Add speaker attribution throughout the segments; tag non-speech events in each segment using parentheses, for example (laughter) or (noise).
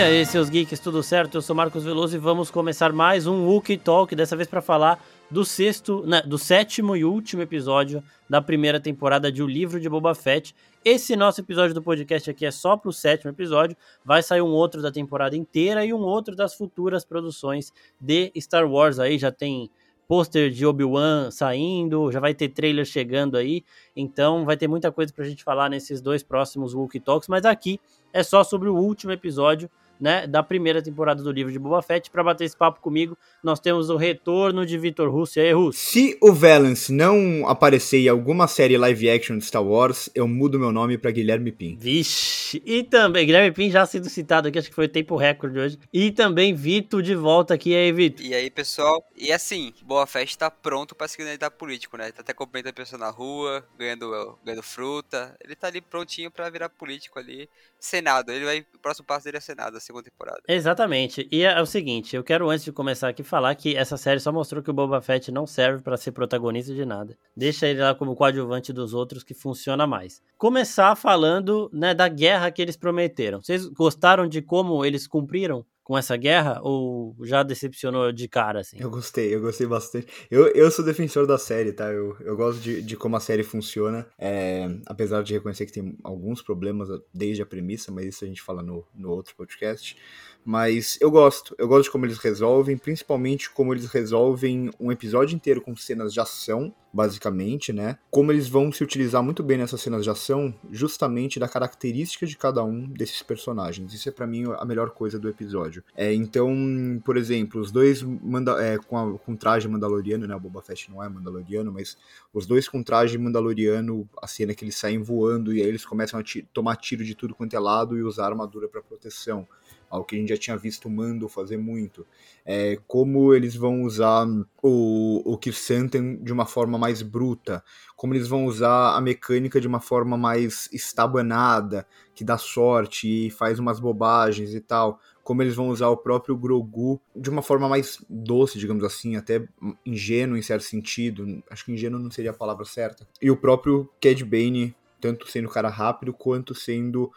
Speaker 1: E aí, seus geeks, tudo certo? Eu sou Marcos Veloso e vamos começar mais um Wookie Talk, dessa vez para falar do sexto, né, do sétimo e último episódio da primeira temporada de O Livro de Boba Fett. Esse nosso episódio do podcast aqui é só pro sétimo episódio, vai sair um outro da temporada inteira e um outro das futuras produções de Star Wars aí, já tem pôster de Obi-Wan saindo, já vai ter trailer chegando aí, então vai ter muita coisa pra gente falar nesses dois próximos Wookie Talks, mas aqui é só sobre o último episódio né, da primeira temporada do livro de Boba Fett. Para bater esse papo comigo, nós temos o retorno de Vitor Russo. E aí, Russo?
Speaker 2: Se o Valance não aparecer em alguma série live action de Star Wars, eu mudo meu nome para Guilherme Pim.
Speaker 1: Vixe! E também, Guilherme Pim já sendo citado aqui, acho que foi o tempo recorde hoje. E também Vitor de volta aqui. E aí, Vitor?
Speaker 3: E aí, pessoal? E assim, Boa Fett tá pronto pra se candidatar político, né? Tá até cumprimentando a pessoa na rua, ganhando, ganhando fruta. Ele tá ali prontinho para virar político ali. Senado, ele vai. O próximo passo dele é Senado, a segunda temporada.
Speaker 1: Exatamente. E é, o seguinte, eu quero antes de começar aqui falar que essa série só mostrou que o Boba Fett não serve para ser protagonista de nada. Deixa ele lá como coadjuvante dos outros que funciona mais. Começar falando, né, da guerra que eles prometeram. Vocês gostaram de como eles cumpriram? Com essa guerra ou já decepcionou de cara, assim?
Speaker 2: Eu gostei, eu gostei bastante. Eu, eu sou defensor da série, tá? Eu, eu gosto de, de como a série funciona, é, apesar de reconhecer que tem alguns problemas desde a premissa, mas isso a gente fala no, no outro podcast. Mas eu gosto, eu gosto de como eles resolvem, principalmente como eles resolvem um episódio inteiro com cenas de ação, basicamente, né? Como eles vão se utilizar muito bem nessas cenas de ação, justamente da característica de cada um desses personagens. Isso é para mim a melhor coisa do episódio. É, então, por exemplo, os dois manda é, com, a, com traje mandaloriano, né? O Boba Fett não é mandaloriano, mas os dois com traje mandaloriano, a cena que eles saem voando e aí eles começam a tomar tiro de tudo quanto é lado e usar armadura para proteção algo que a gente já tinha visto o Mando fazer muito. É, como eles vão usar o, o Kirsanten de uma forma mais bruta, como eles vão usar a mecânica de uma forma mais estabanada, que dá sorte e faz umas bobagens e tal, como eles vão usar o próprio Grogu de uma forma mais doce, digamos assim, até ingênuo em certo sentido, acho que ingênuo não seria a palavra certa, e o próprio Cad Bane, tanto sendo cara rápido quanto sendo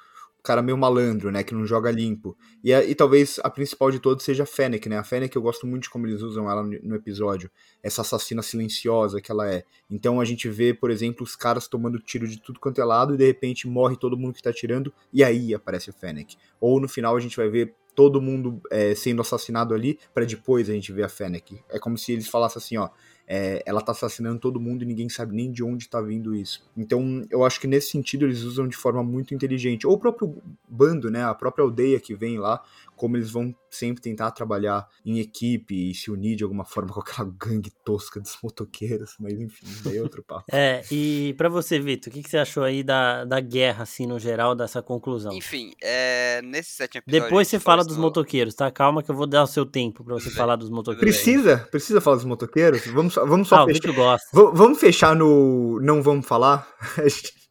Speaker 2: cara meio malandro, né, que não joga limpo. E, e talvez a principal de todos seja a Fennec, né? A Fennec eu gosto muito de como eles usam ela no, no, episódio, essa assassina silenciosa que ela é. Então a gente vê, por exemplo, os caras tomando tiro de tudo quanto é lado e de repente morre todo mundo que tá tirando e aí aparece a Fennec. Ou no final a gente vai ver todo mundo é, sendo assassinado ali para depois a gente ver a Fennec. É como se eles falassem assim, ó, é, ela tá assassinando todo mundo e ninguém sabe nem de onde tá vindo isso. Então, eu acho que nesse sentido eles usam de forma muito inteligente. Ou o próprio bando, né, a própria aldeia que vem lá, como eles vão sempre tentar trabalhar em equipe e se unir de alguma forma (laughs) com aquela gangue tosca dos motoqueiros, mas enfim, daí é outro papo.
Speaker 1: é, e para você, Vitor, o que, que, você achou aí da, da guerra, assim, no geral, dessa conclusão?
Speaker 3: Enfim, é, nesse sétimo
Speaker 1: episódio... Depois você fala dos motoqueiros, tá? Calma que eu vou dar o seu tempo para você falar dos motoqueiros.
Speaker 2: Precisa? Precisa falar dos motoqueiros? Vamos, vamos só
Speaker 1: ah, fechar... o gosta.
Speaker 2: vamos fechar no não vamos falar? (laughs)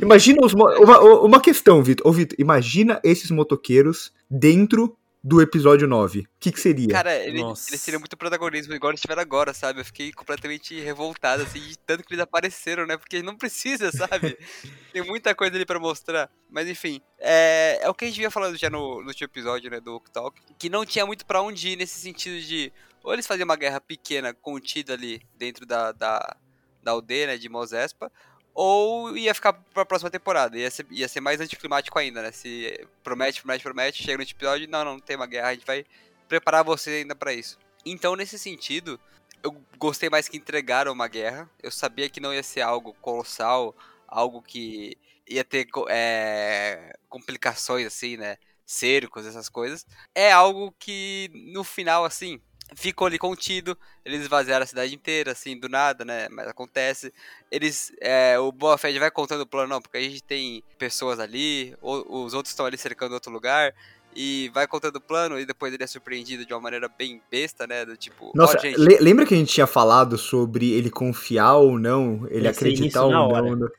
Speaker 2: Imagina os uma, uma questão, Vitor. Ô, Vitor, imagina esses motoqueiros dentro do episódio 9. O que, que seria?
Speaker 3: Cara, ele, eles seriam muito protagonismo igual eles tiveram agora, sabe? Eu fiquei completamente revoltado, assim, de tanto que eles apareceram, né? Porque não precisa, sabe? (laughs) Tem muita coisa ali pra mostrar. Mas enfim, é, é o que a gente vinha falando já no, no último episódio, né, do Talk, que não tinha muito para onde ir nesse sentido de ou eles faziam uma guerra pequena, contida ali dentro da, da, da aldeia, né, de Mos Espa, ou ia ficar pra próxima temporada. Ia ser, ia ser mais anticlimático ainda, né? Se promete, promete, promete, chega no episódio, não, não, tem uma guerra, a gente vai preparar você ainda para isso. Então, nesse sentido, eu gostei mais que entregaram uma guerra. Eu sabia que não ia ser algo colossal, algo que ia ter é, complicações assim, né? Cercos, essas coisas. É algo que no final, assim, ficou ali contido. Eles esvaziaram a cidade inteira, assim, do nada, né? Mas acontece. Eles. É, o Boa Fett vai contando o plano, não, porque a gente tem pessoas ali, ou, os outros estão ali cercando outro lugar. E vai contando o plano e depois ele é surpreendido de uma maneira bem besta, né? Do tipo.
Speaker 2: Nossa,
Speaker 3: oh, gente...
Speaker 2: lembra que a gente tinha falado sobre ele confiar ou não, ele acreditar ou não?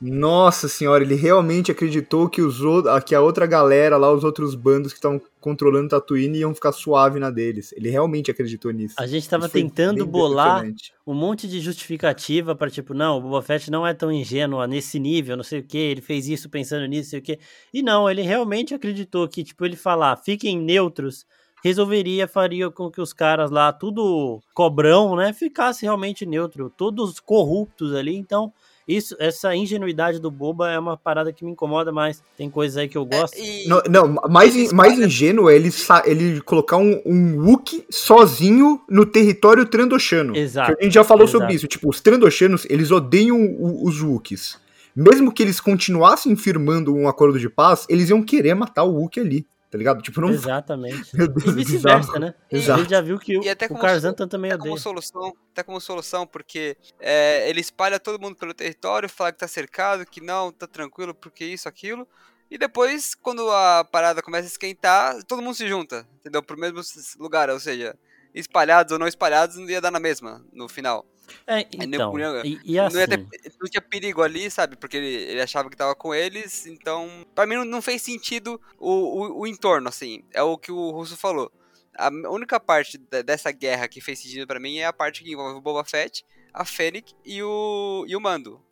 Speaker 2: Nossa senhora, ele realmente acreditou que, os, que a outra galera lá, os outros bandos que estavam controlando Tatooine iam ficar suave na deles. Ele realmente acreditou nisso.
Speaker 1: A gente tava tentando bolar um monte de justificativa para tipo, não, o Boba Fett não é tão ingênuo nesse nível, não sei o que, ele fez isso pensando nisso, não sei o que. E não, ele realmente acreditou que, tipo, ele falar, fiquem neutros, resolveria, faria com que os caras lá, tudo cobrão, né, ficasse realmente neutro, todos corruptos ali, então isso, essa ingenuidade do Boba é uma parada que me incomoda mais. Tem coisas aí que eu é, gosto. É,
Speaker 2: e... Não, não, mais, mais ingênuo é ele, ele colocar um, um Wookie sozinho no território Trandoshano.
Speaker 1: Exato.
Speaker 2: a gente já falou Exato. sobre isso. Tipo, os Trandoshanos, eles odeiam os Wookiees. Mesmo que eles continuassem firmando um acordo de paz, eles iam querer matar o Wookiee ali tá ligado? Tipo, não.
Speaker 1: Exatamente. (laughs) E vice-versa, né?
Speaker 2: Exato.
Speaker 1: A gente já viu que o, o Carzan também
Speaker 3: até como solução, até como solução, porque é, ele espalha todo mundo pelo território, fala que tá cercado, que não, tá tranquilo, porque isso, aquilo. E depois, quando a parada começa a esquentar, todo mundo se junta, entendeu? Pro mesmo lugar, ou seja, espalhados ou não espalhados, não ia dar na mesma no final.
Speaker 1: É, então, e, e assim...
Speaker 3: não, ter, não, tinha perigo ali, sabe? Porque ele, ele achava que tava com eles, então... Pra mim não, não fez sentido o, o, o, entorno, assim. É o que o Russo falou. A única parte dessa guerra que fez sentido para mim é a parte que envolve o Boba Fett, a Fennec e o, e o Mando.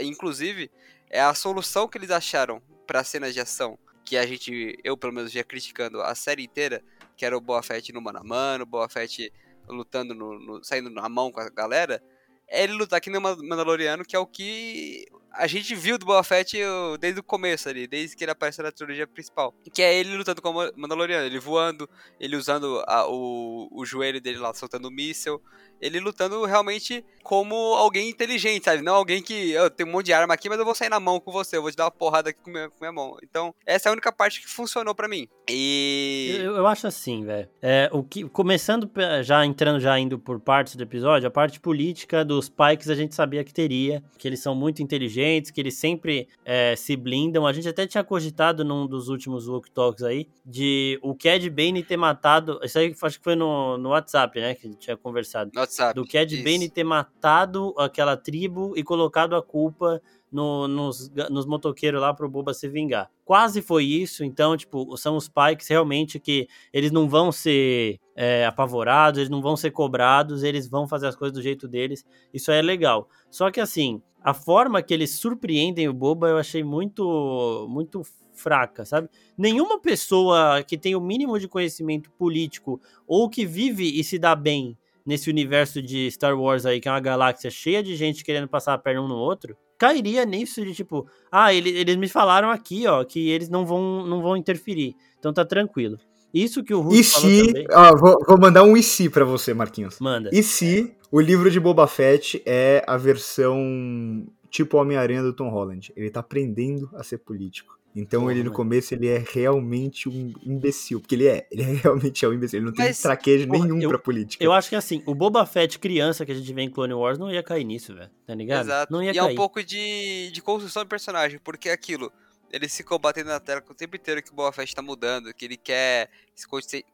Speaker 3: Inclusive, é a solução que eles acharam para cenas de ação que a gente, eu pelo menos, ia criticando a série inteira, que era o Boa Fett no mano a mano, o Boa Fett lutando, no, no, saindo na mão com a galera, é ele lutar aqui no Mandaloriano, que é o que a gente viu do Boba Fett desde o começo ali, desde que ele apareceu na trilogia principal. Que é ele lutando com o Mandaloriano, ele voando, ele usando a, o, o joelho dele lá, soltando o míssel, ele lutando realmente como alguém inteligente, sabe? Não alguém que eu tenho um monte de arma aqui, mas eu vou sair na mão com você, eu vou te dar uma porrada aqui com minha, com minha mão. Então, essa é a única parte que funcionou para mim. E.
Speaker 1: Eu, eu acho assim, velho. É, o que, começando, já entrando, já indo por partes do episódio, a parte política dos Pikes a gente sabia que teria, que eles são muito inteligentes, que eles sempre é, se blindam. A gente até tinha cogitado num dos últimos Walk Talks aí, de o Cad Bane ter matado. Isso aí acho que foi no, no WhatsApp, né? Que a gente tinha conversado.
Speaker 3: No WhatsApp.
Speaker 1: Do Cad Bane ter matado aquela tribo e colocado a culpa no, nos, nos motoqueiros lá pro Boba se vingar. Quase foi isso, então, tipo, são os Pikes realmente que eles não vão ser é, apavorados, eles não vão ser cobrados, eles vão fazer as coisas do jeito deles. Isso é legal. Só que assim, a forma que eles surpreendem o Boba eu achei muito, muito fraca, sabe? Nenhuma pessoa que tem o mínimo de conhecimento político ou que vive e se dá bem nesse universo de Star Wars aí, que é uma galáxia cheia de gente querendo passar a perna um no outro, cairia nisso de tipo, ah, ele, eles me falaram aqui, ó, que eles não vão, não vão interferir. Então tá tranquilo. Isso que o Russo
Speaker 2: e se, também... ó, vou, vou, mandar um e se pra você, Marquinhos.
Speaker 1: Manda.
Speaker 2: E se o livro de Boba Fett é a versão tipo Homem-Aranha do Tom Holland? Ele tá aprendendo a ser político. Então Porra, ele no começo ele é realmente um imbecil, porque ele é, ele é (laughs) realmente é um imbecil, ele não tem Mas, traquejo porra, nenhum eu, pra política.
Speaker 1: Eu acho que assim, o Boba Fett criança que a gente vê em Clone Wars não ia cair nisso, velho, tá ligado?
Speaker 3: Exato.
Speaker 1: Não ia
Speaker 3: e cair. é um pouco de, de construção de personagem, porque é aquilo, ele se combatendo na tela o tempo inteiro que o Boba Fett tá mudando, que ele quer se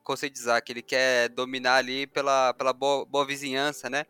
Speaker 3: conscientizar, que ele quer dominar ali pela, pela boa, boa vizinhança, né?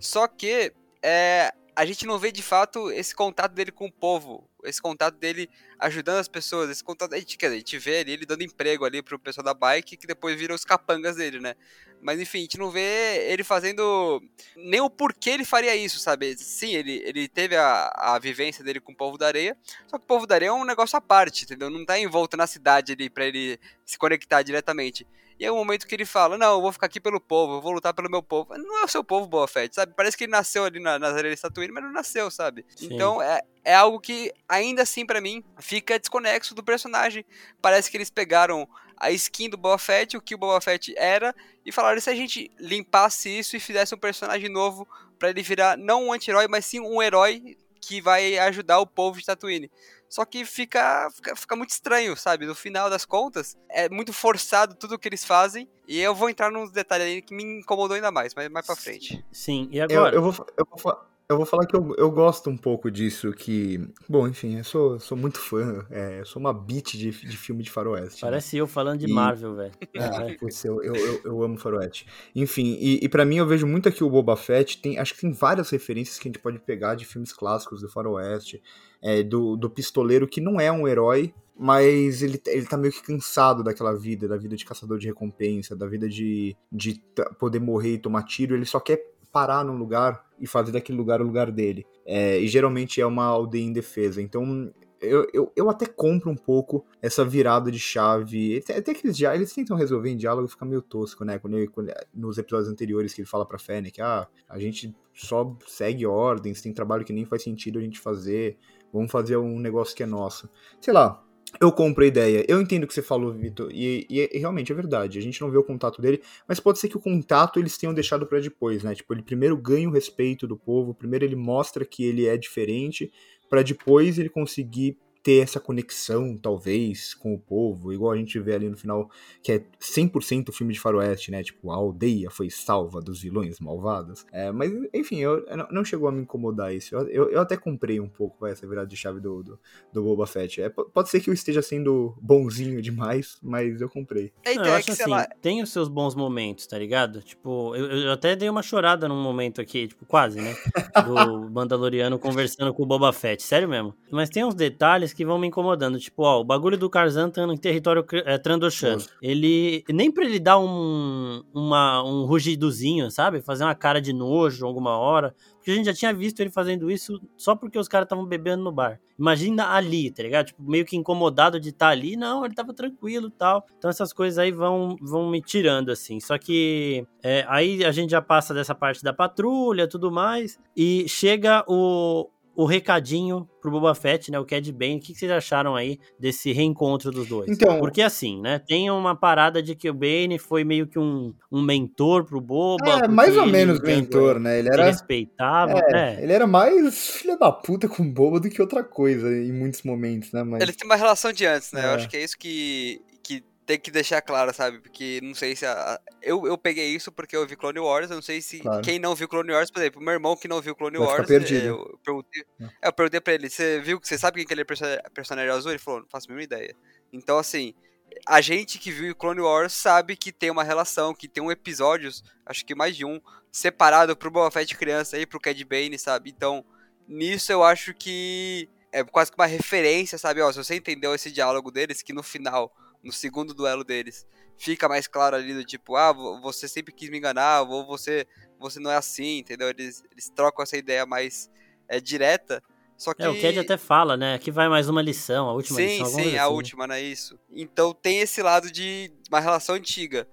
Speaker 3: Só que é, a gente não vê de fato esse contato dele com o povo, esse contato dele ajudando as pessoas, esse contato, a gente, quer dizer, a gente vê ele dando emprego ali pro pessoal da bike, que depois viram os capangas dele, né? Mas enfim, a gente não vê ele fazendo nem o porquê ele faria isso, sabe? Sim, ele, ele teve a, a vivência dele com o povo da areia, só que o povo da areia é um negócio à parte, entendeu? Não tá envolto na cidade ali pra ele se conectar diretamente. E é o momento que ele fala: Não, eu vou ficar aqui pelo povo, eu vou lutar pelo meu povo. Não é o seu povo, Boa Fett, sabe? Parece que ele nasceu ali na, nas areias de Tatooine, mas não nasceu, sabe? Sim. Então é, é algo que, ainda assim, para mim, fica desconexo do personagem. Parece que eles pegaram a skin do Boba Fett, o que o Boba Fett era, e falaram: se a gente limpasse isso e fizesse um personagem novo para ele virar não um anti-herói, mas sim um herói que vai ajudar o povo de Tatooine. Só que fica, fica, fica, muito estranho, sabe? No final das contas, é muito forçado tudo que eles fazem. E eu vou entrar nos detalhes aí que me incomodou ainda mais, mas mais pra frente.
Speaker 1: Sim, e agora?
Speaker 2: Eu, eu, vou, eu, vou, Eu vou falar que eu, eu gosto um pouco disso, que. Bom, enfim, eu sou, sou muito fã. É, sou uma beat de, de filme de faroeste.
Speaker 1: né? Parece né? eu falando de
Speaker 2: e...
Speaker 1: Marvel, velho. (laughs)
Speaker 2: Ah, putz, eu, eu, eu, eu, amo faroeste. Enfim, e, e para mim eu vejo muito aqui o Boba Fett. Tem, acho que tem várias referências que a gente pode pegar de filmes clássicos do faroeste. É, do, do pistoleiro que não é um herói, mas ele, ele tá meio que cansado daquela vida, da vida de caçador de recompensa, da vida de, de poder morrer e tomar tiro. Ele só quer parar num lugar e fazer daquele lugar o lugar dele. É, e geralmente é uma aldeia indefesa. Então eu, eu, eu, até compro um pouco essa virada de chave. Até que eles, eles tentam resolver em diálogo fica meio tosco, né? Quando, ele, quando nos episódios anteriores que ele fala pra Fennec, ah, a gente só segue ordens, tem trabalho que nem faz sentido a gente fazer, vamos fazer um negócio que é nosso. Sei lá, eu compro a ideia. Eu entendo o que você falou, Vitor, e, e, e, realmente é verdade. A gente não vê o contato dele, mas pode ser que o contato eles tenham deixado para depois, né? Tipo, ele primeiro ganha o respeito do povo, primeiro ele mostra que ele é diferente, para depois ele conseguir ter essa conexão, talvez, com o povo, igual a gente vê ali no final, que é 100% filme de faroeste, né? Tipo, a aldeia foi salva dos vilões malvados. É, mas, enfim, eu, não chegou a me incomodar isso. Eu, eu, eu até comprei um pouco essa virada de chave do, do, do Boba Fett. É, pode ser que eu esteja sendo bonzinho demais, mas eu comprei.
Speaker 1: É, então, eu acho assim, lá... tem os seus bons momentos, tá ligado? Tipo, eu, eu até dei uma chorada num momento aqui, tipo, quase, né? (laughs) Do Mandaloriano conversando com o Boba Fett, sério mesmo. Mas tem uns detalhes que vão me incomodando. Tipo, ó, o bagulho do Karzan tá em território é, Trandoshan. Ele. Nem pra ele dar um, uma, um rugidozinho, sabe? Fazer uma cara de nojo alguma hora. Porque a gente já tinha visto ele fazendo isso só porque os caras estavam bebendo no bar. Imagina ali, tá ligado? Tipo, meio que incomodado de estar tá ali. Não, ele tava tranquilo tal. Então essas coisas aí vão, vão me tirando, assim. Só que é, aí a gente já passa dessa parte da patrulha tudo mais. E chega o, o recadinho pro Boba Fett, né? O Cad Bane. O que vocês acharam aí desse reencontro dos dois? Então, Porque assim, né? Tem uma parada de que o Bane foi meio que um, um mentor pro Boba.
Speaker 2: É, mais ou menos mentor, né? Ele era.
Speaker 1: Respeitava. É,
Speaker 2: é, Ele era mais filha da puta com o Boba do que outra coisa em muitos momentos, né?
Speaker 3: Mas... Ele tem uma relação de antes, né? É. Eu acho que é isso que, tem que deixar claro, sabe? Porque não sei se. A, eu, eu peguei isso porque eu vi Clone Wars. Eu não sei se claro. quem não viu Clone Wars, por exemplo, meu irmão que não viu Clone
Speaker 2: Vai
Speaker 3: Wars.
Speaker 2: Perdido.
Speaker 3: Eu, perguntei, é, eu perguntei pra ele: você viu que você sabe quem que ele é personagem azul? Ele falou: não faço a mínima ideia. Então, assim, a gente que viu Clone Wars sabe que tem uma relação, que tem um episódios, acho que mais de um, separado pro Boba Fett criança e pro Cad Bane, sabe? Então, nisso eu acho que é quase que uma referência, sabe? Ó, se você entendeu esse diálogo deles, que no final no segundo duelo deles, fica mais claro ali do tipo, ah, você sempre quis me enganar, ou você, você não é assim, entendeu? Eles, eles trocam essa ideia mais é, direta. Só que...
Speaker 1: É, o Cad até fala, né? Aqui vai mais uma lição, a última
Speaker 3: sim,
Speaker 1: lição.
Speaker 3: Sim, sim, a
Speaker 1: assim.
Speaker 3: última, não é isso. Então tem esse lado de uma relação antiga.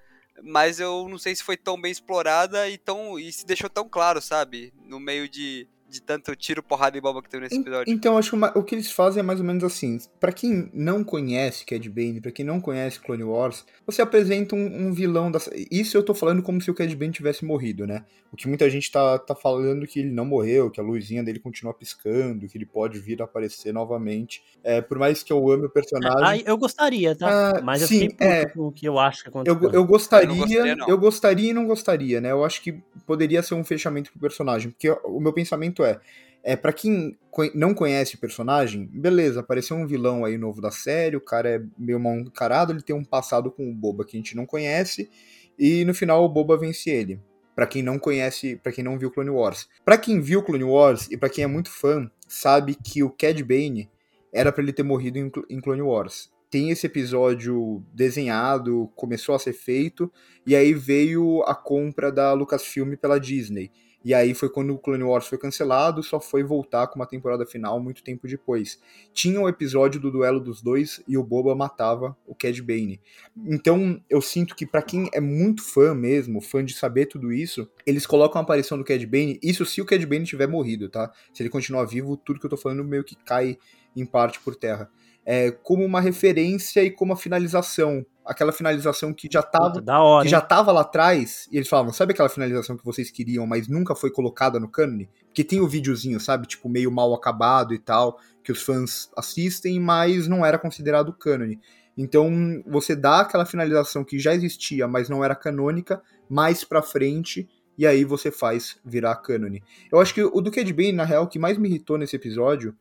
Speaker 3: Mas eu não sei se foi tão bem explorada e, tão, e se deixou tão claro, sabe? No meio de, de tanto tiro, porrada e bomba que teve nesse episódio.
Speaker 2: Então, acho que o que eles fazem é mais ou menos assim. para quem não conhece Cad Bane, pra quem não conhece Clone Wars, você apresenta um, um, vilão da... Isso eu tô falando como se o Cad Bane tivesse morrido, né? O que muita gente tá, tá falando que ele não morreu, que a luzinha dele continua piscando, que ele pode vir a aparecer novamente. É, por mais que eu ame o personagem...
Speaker 1: Ah, eu gostaria, tá? Ah, Mas
Speaker 2: sim,
Speaker 1: eu é, o que eu acho que
Speaker 2: aconteceu. Eu, eu gostaria, eu, gostaria, eu gostaria e não gostaria, né? Eu acho que poderia ser um fechamento pro personagem, porque o meu pensamento é, é para quem não conhece o personagem, beleza, apareceu um vilão aí novo da série, o cara é meio mal encarado, ele tem um passado com o Boba que a gente não conhece, e no final o Boba vence ele. Para quem não conhece, para quem não viu Clone Wars. Para quem viu Clone Wars e para quem é muito fã, sabe que o Cad Bane era para ele ter morrido em Clone Wars. Tem esse episódio desenhado, começou a ser feito, e aí veio a compra da Lucasfilm pela Disney. E aí foi quando o Clone Wars foi cancelado, só foi voltar com uma temporada final muito tempo depois. Tinha o um episódio do duelo dos dois e o Boba matava o Cad Bane. Então eu sinto que para quem é muito fã mesmo, fã de saber tudo isso, eles colocam a aparição do Cad Bane, isso se o Cad Bane tiver morrido, tá? Se ele continuar vivo, tudo que eu tô falando meio que cai em parte por terra. É, como uma referência e como a finalização aquela finalização que já tava,
Speaker 1: hora,
Speaker 2: que já tava lá atrás, e eles falavam, sabe aquela finalização que vocês queriam, mas nunca foi colocada no cânone? Porque tem o videozinho, sabe, tipo meio mal acabado e tal, que os fãs assistem, mas não era considerado cânone. Então, você dá aquela finalização que já existia, mas não era canônica, mais pra frente, e aí você faz virar cânone. Eu acho que o do Cad Bane, na real, o que mais me irritou nesse episódio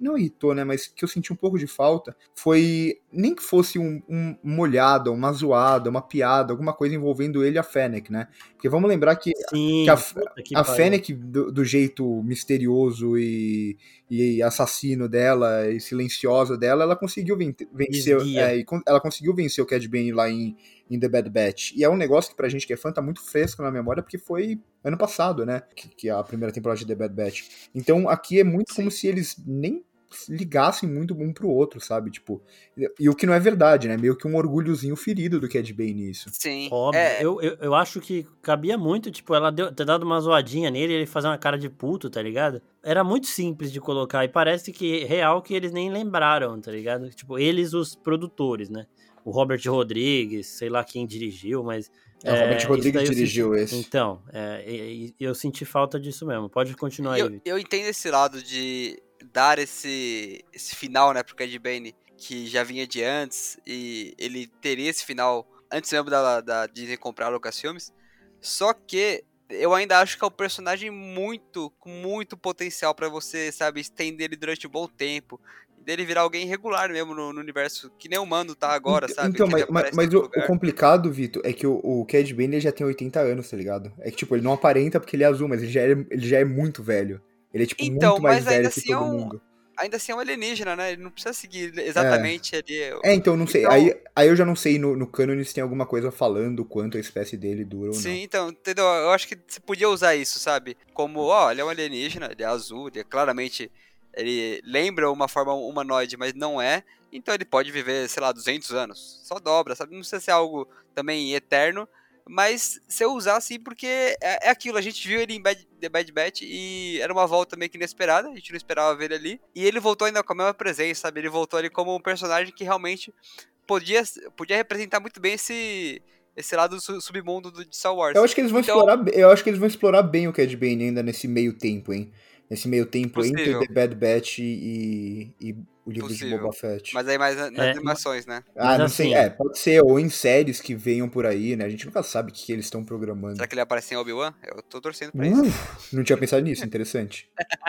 Speaker 2: não irritou, né? Mas que eu senti um pouco de falta foi nem que fosse um, um molhado, uma zoada, uma piada, alguma coisa envolvendo ele e a Fennec, né? Porque vamos lembrar que,
Speaker 1: Sim,
Speaker 2: que a,
Speaker 1: que
Speaker 2: a Fennec, do, do, jeito misterioso e, e, assassino dela e silenciosa dela, ela conseguiu vencer. É, ela conseguiu vencer o Cad Bane lá em, em The Bad Batch. E é um negócio que pra gente que é fã tá muito fresco na memória, porque foi ano passado, né? Que, que é a primeira temporada de The Bad Batch. Então aqui é muito Sim. como se eles nem ligassem muito um pro outro, sabe? Tipo, e o que não é verdade, né? Meio que um orgulhozinho ferido do Cad Bane nisso.
Speaker 3: Sim.
Speaker 1: Óbvio. É... Eu, eu, eu, acho que cabia muito, tipo, ela deu, ter dado uma zoadinha nele e ele fazer uma cara de puto, tá ligado? Era muito simples de colocar e parece que real que eles nem lembraram, tá ligado? Tipo, eles, os produtores, né? O Robert Rodrigues, sei lá quem dirigiu, mas.
Speaker 2: É, o Robert é, Rodrigues dirigiu
Speaker 1: senti,
Speaker 2: esse.
Speaker 1: Então, é, eu senti falta disso mesmo. Pode continuar
Speaker 3: eu,
Speaker 1: aí.
Speaker 3: Eu entendo esse lado de dar esse, esse final, né, pro Cad Bane, que já vinha de antes, e ele teria esse final antes mesmo da, da Disney comprar a Lucasfilmes. Só que eu ainda acho que é um personagem muito, com muito potencial para você, sabe, estender ele durante um bom tempo dele virar alguém regular mesmo no, no, universo, que nem o Mando tá agora, sabe?
Speaker 2: Então, mas, mas, mas o, o, complicado, Vitor, é que o, o Cad Bane já tem 80 anos, tá ligado? É que, tipo, ele não aparenta porque ele é azul, mas ele já é, ele já é muito velho. Ele é, tipo, então, muito mais velho que assim todo é um, mundo.
Speaker 3: Ainda assim é um alienígena, né? Ele não precisa seguir exatamente
Speaker 2: é.
Speaker 3: ali.
Speaker 2: É, então, não sei. Então... Aí, aí eu já não sei no, no canon se tem alguma coisa falando quanto a espécie dele dura ou
Speaker 3: Sim,
Speaker 2: não.
Speaker 3: Sim, então, entendeu? Eu acho que você podia usar isso, sabe? Como, ó, ele é um alienígena, ele é azul, ele é claramente ele lembra uma forma humanoide, mas não é, então ele pode viver, sei lá, 200 anos. Só dobra, sabe? Não precisa ser algo também eterno, mas se eu usar assim, porque é, é, aquilo, a gente viu ele em Bad, The Bad Batch e era uma volta meio que inesperada, a gente não esperava ver ele ali, e ele voltou ainda com a mesma presença, sabe? Ele voltou ali como um personagem que realmente podia, podia representar muito bem esse esse lado do submundo do, de Star Wars.
Speaker 2: Eu acho que eles vão então... explorar, eu acho que eles vão explorar bem o Cad Bane ainda nesse meio tempo, hein? Nesse meio tempo Possível. entre The Bad Batch e, e o livro Possível. de Boba Fett.
Speaker 3: Mas aí mais nas é, animações, né?
Speaker 2: Ah, não assim, sei. É, pode ser, ou em séries que venham por aí, né? A gente nunca sabe o que, que eles estão programando.
Speaker 3: Será que ele aparece em Obi-Wan? Eu tô torcendo pra uh, isso.
Speaker 2: Não tinha pensado nisso, interessante.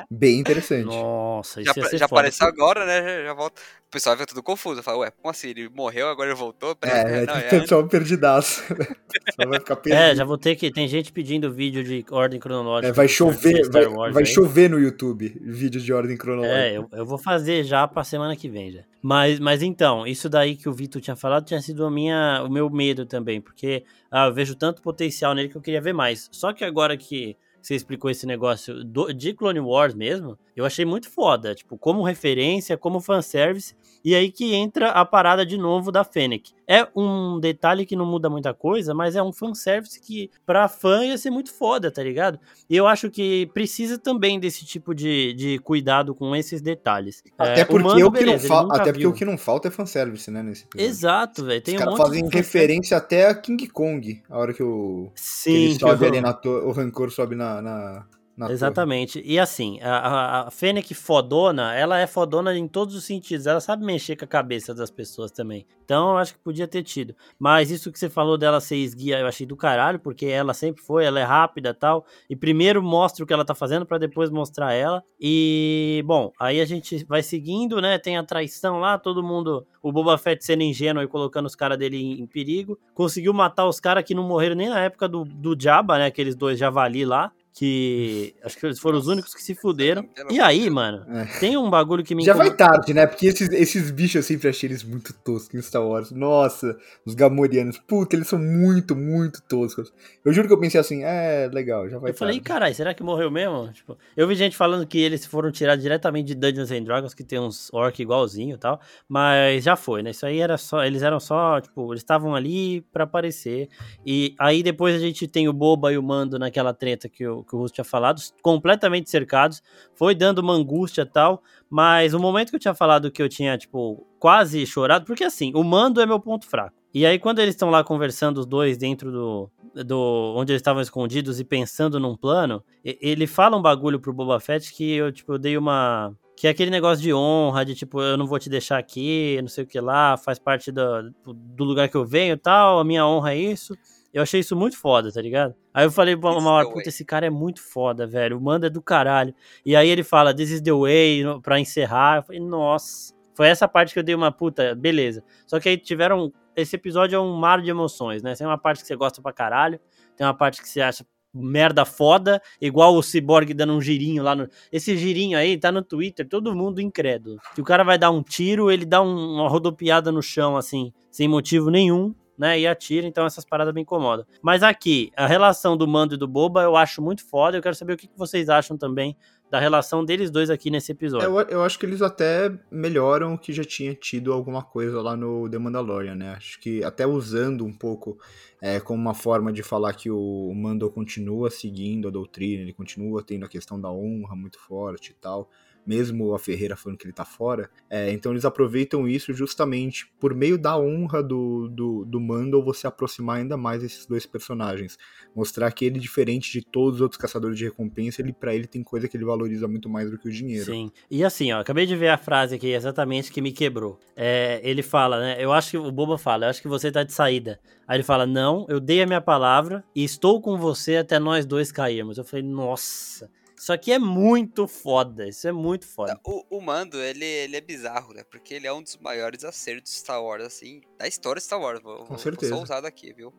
Speaker 2: Bem interessante.
Speaker 1: Nossa,
Speaker 3: isso
Speaker 1: já,
Speaker 3: já apareceu agora, né? Já, já volta. O pessoal fica tudo confuso. Fala, ué, como assim? Ele morreu, agora ele voltou?
Speaker 2: É, não, é, pessoal perdidaço. (laughs) vai ficar
Speaker 1: perdido. É, já vou ter que. Tem gente pedindo vídeo de ordem cronológica. É,
Speaker 2: vai chover, vai, vai chover no YouTube vídeo de ordem cronológica.
Speaker 1: É, eu, eu vou fazer já pra semana que vem já. Mas, mas então, isso daí que o Vitor tinha falado tinha sido a minha, o meu medo também, porque ah, eu vejo tanto potencial nele que eu queria ver mais. Só que agora que você explicou esse negócio do, de Clone Wars mesmo, eu achei muito foda, tipo, como referência, como fanservice, e aí que entra a parada de novo da Fennec. É um detalhe que não muda muita coisa, mas é um fanservice que pra fã ia ser muito foda, tá ligado? E eu acho que precisa também desse tipo de, de cuidado com esses detalhes.
Speaker 2: Até,
Speaker 1: é,
Speaker 2: porque, Mando, o que beleza, não até porque o que não falta é fanservice, né? Nesse
Speaker 1: Exato, velho. Os
Speaker 2: caras um fazem referência até a King Kong, a hora que o.
Speaker 1: Sim, que
Speaker 2: ele sobe ali na o rancor sobe na, na
Speaker 1: Exatamente. Torre. E assim, a, a Fennec fodona, ela é fodona em todos os sentidos. Ela sabe mexer com a cabeça das pessoas também. Então eu acho que podia ter tido. Mas isso que você falou dela ser esguia, eu achei do caralho, porque ela sempre foi, ela é rápida tal. E primeiro mostra o que ela tá fazendo para depois mostrar ela. E, bom, aí a gente vai seguindo, né? Tem a traição lá, todo mundo. O Boba Fett sendo ingênuo e colocando os caras dele em, em, perigo. Conseguiu matar os caras que não morreram nem na época do, do Jabba, né? Aqueles dois javali lá que acho que eles foram os únicos que se fuderam. E aí, mano, é. tem um bagulho que me
Speaker 2: Já vai tarde, né? Porque esses, esses bichos eu sempre achei eles muito toscos em Star Wars. Nossa, os Gamorianos. Puta, eles são muito, muito toscos. Eu juro que eu pensei assim, é, legal, já vai
Speaker 1: Eu falei, caralho, será que morreu mesmo? Tipo, eu vi gente falando que eles foram tirados diretamente de Dungeons and Dragons, que tem uns orc igualzinho e tal, mas já foi, né? Isso aí era só, eles eram só, tipo, eles estavam ali para aparecer. E aí depois a gente tem o Boba e o Mando naquela treta que que o Russo tinha falado, completamente cercados, foi dando uma angústia tal, mas o momento que eu tinha falado que eu tinha, tipo, quase chorado, porque assim, o mando é meu ponto fraco. E aí, quando eles estão lá conversando, os dois, dentro do, do. onde eles estavam escondidos e pensando num plano, ele fala um bagulho pro Boba Fett que eu, tipo, eu dei uma. Que é aquele negócio de honra, de tipo, eu não vou te deixar aqui, não sei o que lá, faz parte do, do lugar que eu venho e tal, a minha honra é isso. Eu achei isso muito foda, tá ligado? Aí eu falei uma
Speaker 3: This
Speaker 1: hora, puta, esse cara é muito foda, velho. O mando é do caralho. E aí ele fala, this is the way, pra encerrar. Eu falei, nossa. Foi essa parte que eu dei uma puta, beleza. Só que aí tiveram. Esse episódio é um mar de emoções, né? Tem uma parte que você gosta pra caralho, tem uma parte que você acha merda foda, igual o Cyborg dando um girinho lá no. Esse girinho aí tá no Twitter, todo mundo incrédulo. Que o cara vai dar um tiro, ele dá um- uma rodopiada no chão, assim, sem motivo nenhum. Né, e atira, então essas paradas me incomodam. Mas aqui, a relação do Mando e do Boba eu acho muito foda. Eu quero saber o que vocês acham também da relação deles dois aqui nesse episódio.
Speaker 2: Eu, eu acho que eles até melhoram o que já tinha tido alguma coisa lá no The Mandalorian, né? Acho que até usando um pouco é, como uma forma de falar que o Mando continua seguindo a doutrina, ele continua tendo a questão da honra muito forte e tal. Mesmo a Ferreira falando que ele tá fora. É, então eles aproveitam isso justamente por meio da honra do, do, do Mando você aproximar ainda mais esses dois personagens. Mostrar que ele, diferente de todos os outros caçadores de recompensa, ele para ele tem coisa que ele valoriza muito mais do que o dinheiro.
Speaker 1: Sim. E assim, ó, acabei de ver a frase aqui exatamente que me quebrou. É, ele fala, né? Eu acho que o Boba fala, eu acho que você tá de saída. Aí ele fala: Não, eu dei a minha palavra e estou com você até nós dois cairmos. Eu falei, nossa. Isso aqui é muito foda. Isso é muito foda.
Speaker 3: O, o Mando, ele, ele é bizarro, né? Porque ele é um dos maiores acertos de Star Wars, assim, da história de Star Wars. Vou, vou- vou
Speaker 2: certeza.
Speaker 3: só usado aqui, viu?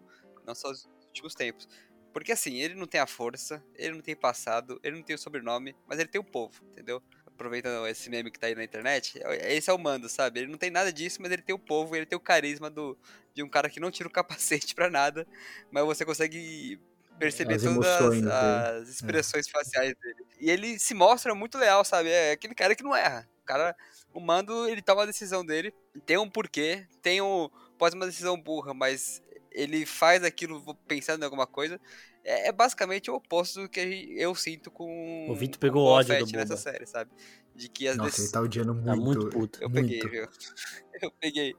Speaker 3: Não só os últimos tempos. Porque assim, ele não tem a força, ele não tem passado, ele não tem o sobrenome, mas ele tem o povo, entendeu? Aproveitando esse meme que tá aí na internet, é- esse é o Mando, sabe? Ele não tem nada disso, mas ele tem o povo, ele tem o carisma do, de um cara que não tira o capacete pra nada, mas você consegue perceber
Speaker 2: As
Speaker 3: todas
Speaker 2: emoções
Speaker 3: as, as expressões faciais dele. E ele se mostra muito leal, sabe? É aquele cara que não erra. O cara, o Mando, ele toma a decisão dele, tem um porquê, tem um, pode ser uma decisão burra, mas ele faz aquilo pensando em alguma coisa. É, é basicamente o oposto do que eu sinto com
Speaker 1: O Vitor
Speaker 3: com
Speaker 1: pegou ódio do
Speaker 3: nessa série, sabe? De que as
Speaker 2: Nossa,
Speaker 3: decisões
Speaker 2: ele tá odiando muito.
Speaker 1: Tá muito puto.
Speaker 3: eu
Speaker 2: muito.
Speaker 3: peguei, viu? (laughs) Eu peguei.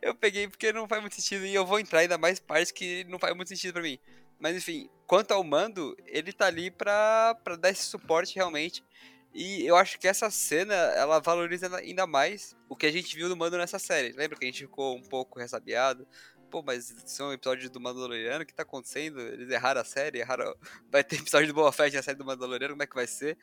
Speaker 3: Eu peguei porque não faz muito sentido e eu vou entrar ainda mais partes que não faz muito sentido pra mim. Mas enfim, quanto ao mando, ele tá ali pra, pra dar esse suporte realmente. E eu acho que essa cena, ela valoriza ainda mais o que a gente viu do mando nessa série. Lembra que a gente ficou um pouco ressabiado? Pô, mas são episódios do Mandaloriano, o que tá acontecendo? Eles erraram a série, erraram... (laughs) Vai ter episódio do Boba Fett na série do Mandaloriano, como é que vai ser?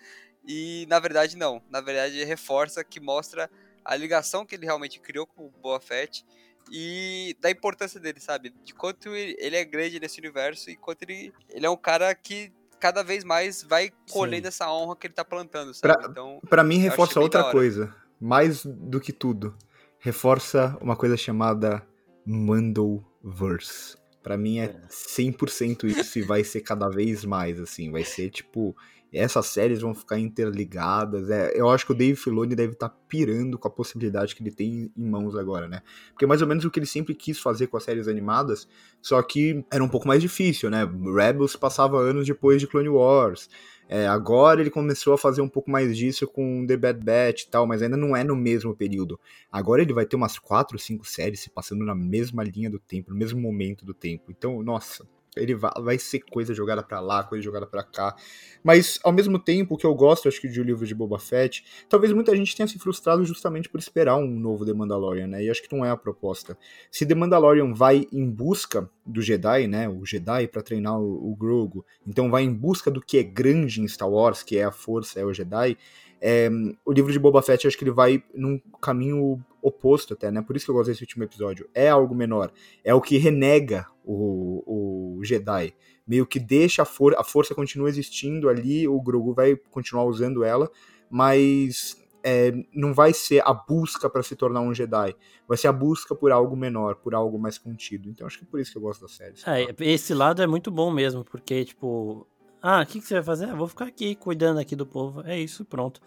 Speaker 3: E na verdade não, na verdade reforça que mostra a ligação que ele realmente criou com o Boa Fett e da importância dele, sabe? De quanto ele é grande nesse universo e quanto ele, ele é um cara que cada vez mais vai colhendo essa honra que ele tá plantando, sabe?
Speaker 2: Pra-
Speaker 3: Então,
Speaker 2: Pra mim, reforça outra coisa. Mais do que tudo. Reforça uma coisa chamada Mandoverse. Pra mim é 100% isso e vai ser cada vez mais, assim. Vai ser tipo. Essas séries vão ficar interligadas. É, eu acho que o Dave Filoni deve estar pirando com a possibilidade que ele tem em mãos agora, né? Porque é mais ou menos o que ele sempre quis fazer com as séries animadas, só que era um pouco mais difícil, né? Rebels passava anos depois de Clone Wars. É, agora ele começou a fazer um pouco mais disso com The Bad Batch e tal, mas ainda não é no mesmo período. Agora ele vai ter umas 4 ou 5 séries se passando na mesma linha do tempo, no mesmo momento do tempo. Então, nossa, ele vai, vai ser coisa jogada pra lá, coisa jogada pra cá. Mas, ao mesmo tempo, que eu gosto, acho que, de o livro de Boba Fett, talvez muita gente tenha se frustrado justamente por esperar um novo The Mandalorian, né? E acho que não é a proposta. Se The Mandalorian vai em busca do Jedi, né? O Jedi pra treinar o, o Grogu, então vai em busca do que é grande em Star Wars, que é a força, é o Jedi. É, o livro de Boba Fett, acho que ele vai num caminho oposto até, né? Por isso que eu gosto desse último episódio. É algo menor. É o que renega o, o Jedi. Meio que deixa a, for a força continua existindo ali, o Grogu vai continuar usando ela, mas é, não vai ser a busca para se tornar um Jedi. Vai ser a busca por algo menor, por algo mais contido. Então acho que é por isso que eu gosto da série.
Speaker 1: É, esse lado é muito bom mesmo, porque, tipo, ah, o que, que você vai fazer? Ah, vou ficar aqui cuidando aqui do povo. É isso, pronto.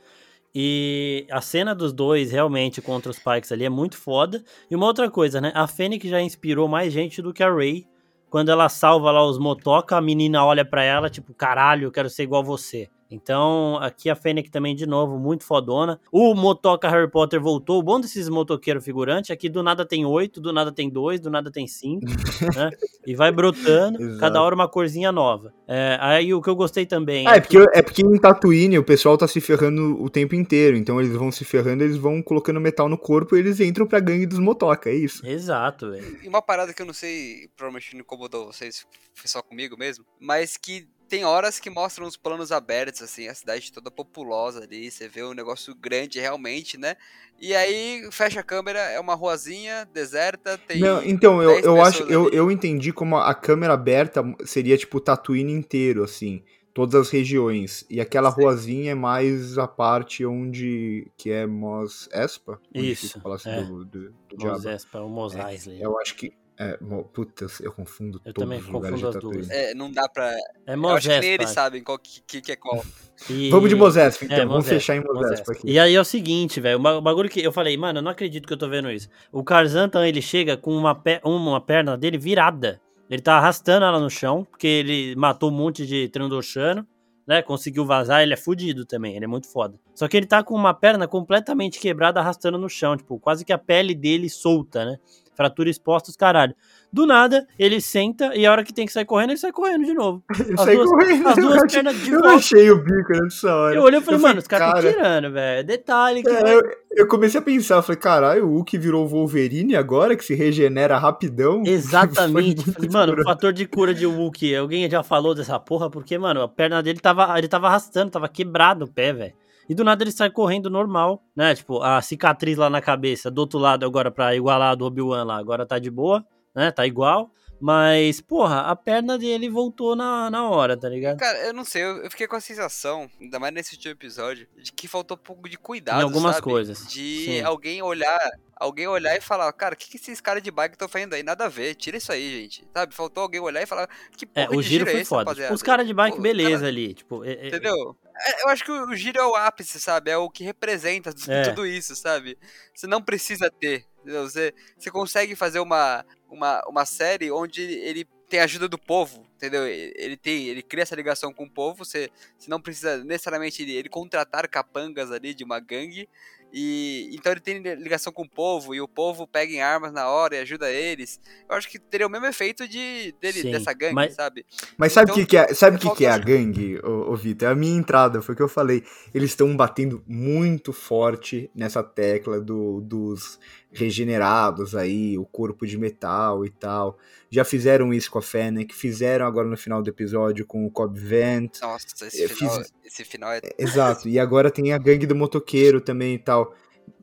Speaker 1: E a cena dos dois realmente contra os Pikes ali é muito foda. E uma outra coisa, né? A Fennec já inspirou mais gente do que a Rey. Quando ela salva lá os motoca, a menina olha pra ela, tipo, caralho, eu quero ser igual você. Então, aqui a Fennec também, de novo, muito fodona. O motoca Harry Potter voltou. O bom desses motoqueiros figurantes é que do nada tem oito, do nada tem dois, do nada tem cinco, (laughs) né? E vai brotando,
Speaker 2: Exato.
Speaker 1: cada hora uma corzinha nova. É, aí o que eu gostei também
Speaker 2: Ah, é porque, é porque em Tatooine o pessoal tá se ferrando o tempo inteiro. Então eles vão se ferrando, eles vão colocando metal no corpo e eles entram pra gangue dos motoca, é isso.
Speaker 1: Exato, velho.
Speaker 3: E uma parada que eu não sei, provavelmente não incomodou vocês, foi só comigo mesmo, mas que tem horas que mostram os planos abertos, assim, a cidade toda populosa ali, você vê um negócio grande realmente, né? E aí fecha a câmera, é uma ruazinha deserta, tem.
Speaker 2: Não, então, eu,
Speaker 3: 10
Speaker 2: eu acho, eu, eu entendi como a câmera aberta seria tipo Tatooine inteiro, assim, todas as regiões. E aquela
Speaker 3: Sim.
Speaker 2: ruazinha é mais a parte onde que é Mos Espa? Onde
Speaker 1: Isso,
Speaker 2: fica o Palácio
Speaker 1: é.
Speaker 2: do, do, do Diabo.
Speaker 1: Moses para o Mos Eisley.
Speaker 2: Eu acho que é, Mo- puta, eu- eu confundo
Speaker 1: Eu
Speaker 2: todos
Speaker 1: também
Speaker 2: os lugares
Speaker 1: confundo
Speaker 2: de
Speaker 1: as duas.
Speaker 3: É, não dá pra.
Speaker 1: É
Speaker 3: eu acho que nem eles sabem qual que, que, que é qual.
Speaker 1: E-
Speaker 2: Vamos de Mos Espa, então.
Speaker 1: É,
Speaker 2: Vamos fechar em Espa
Speaker 1: Espa.
Speaker 2: aqui.
Speaker 1: E aí é o seguinte, velho, o ba- o bagulho que eu falei, mano, eu não acredito que eu tô vendo isso. O Karzantan, ele chega com uma, pe- uma perna dele virada. Ele tá arrastando ela no chão, porque ele matou um monte de Trandoshano, né? Conseguiu vazar, ele é fudido também, ele é muito foda. Só que ele tá com uma perna completamente quebrada, arrastando no chão, tipo, quase que a pele dele solta, né? Fratura exposta, os caralho. Do nada, ele senta e a hora que tem que sair correndo, ele sai correndo de novo. (laughs)
Speaker 2: Eu
Speaker 1: As
Speaker 2: saí
Speaker 1: duas-
Speaker 2: correndo,
Speaker 1: as
Speaker 2: eu
Speaker 1: duas
Speaker 2: achei-
Speaker 1: pernas de
Speaker 2: Eu
Speaker 1: volta.
Speaker 2: achei o bico nessa hora.
Speaker 1: Eu olhei e falei,
Speaker 2: Eu
Speaker 1: mano, os caras
Speaker 2: cara,
Speaker 1: estão tirando, velho. Detalhe que.
Speaker 2: É, eu, eu comecei a pensar, eu falei, caralho, o Hulk virou Wolverine agora, que se regenera rapidão. (laughs)
Speaker 1: Exatamente. Falei, mano, o fator de cura de Hulk, alguém já falou dessa porra? Porque, mano, a perna dele tava. Ele tava arrastando, tava quebrado o pé, velho. E do nada ele sai correndo normal, né? Tipo, a cicatriz lá na cabeça, do outro lado agora pra igualar a do Obi-Wan lá, agora tá de boa, né? Tá igual. Mas, porra, a perna dele voltou na, na hora, tá ligado?
Speaker 3: Cara, eu não sei, eu, eu fiquei com a sensação, ainda mais nesse último episódio, de que faltou um pouco de cuidado.
Speaker 1: Em algumas
Speaker 3: sabe?
Speaker 1: coisas,
Speaker 3: De
Speaker 1: sim.
Speaker 3: alguém olhar. Alguém olhar e falar, cara, o que, que esses caras de bike estão fazendo aí? Nada a ver, tira isso aí, gente. Sabe? Faltou alguém olhar e falar, que porra
Speaker 1: É, o giro
Speaker 3: é
Speaker 1: foi
Speaker 3: esse,
Speaker 1: foda.
Speaker 3: rapaziada?
Speaker 1: Os caras de bike,
Speaker 3: Pô,
Speaker 1: beleza
Speaker 3: cara,
Speaker 1: ali. Tipo, é- é-
Speaker 3: Entendeu? É, eu acho que o giro é o ápice, sabe? É o que representa (laughs) tudo,
Speaker 1: É.
Speaker 3: isso, sabe? Você não precisa ter. entendeu? Você, você consegue fazer uma, uma, uma série onde ele tem a ajuda do povo, entendeu? Ele tem, ele cria essa ligação com o povo. Você, você não precisa necessariamente ele, ele contratar capangas ali de uma gangue. E então ele tem ligação com o povo e o povo pega em armas na hora e ajuda eles. Eu acho que teria o mesmo efeito de dele
Speaker 1: Sim,
Speaker 3: dessa gangue,
Speaker 1: mas-
Speaker 3: sabe?
Speaker 2: Mas sabe o
Speaker 3: Então,
Speaker 2: que, que é, sabe o que, que é a gangue, ô, ô Vitor? É a minha entrada, foi o que eu falei. Eles estão batendo muito forte nessa tecla do, dos regenerados aí, o corpo de metal e tal. Já fizeram isso com a Fennec, fizeram agora no final do episódio com o Cobb Vent.
Speaker 3: Nossa, esse final,
Speaker 2: fiz-
Speaker 3: esse final é
Speaker 2: Exato, e agora tem a gangue do motoqueiro também e tal.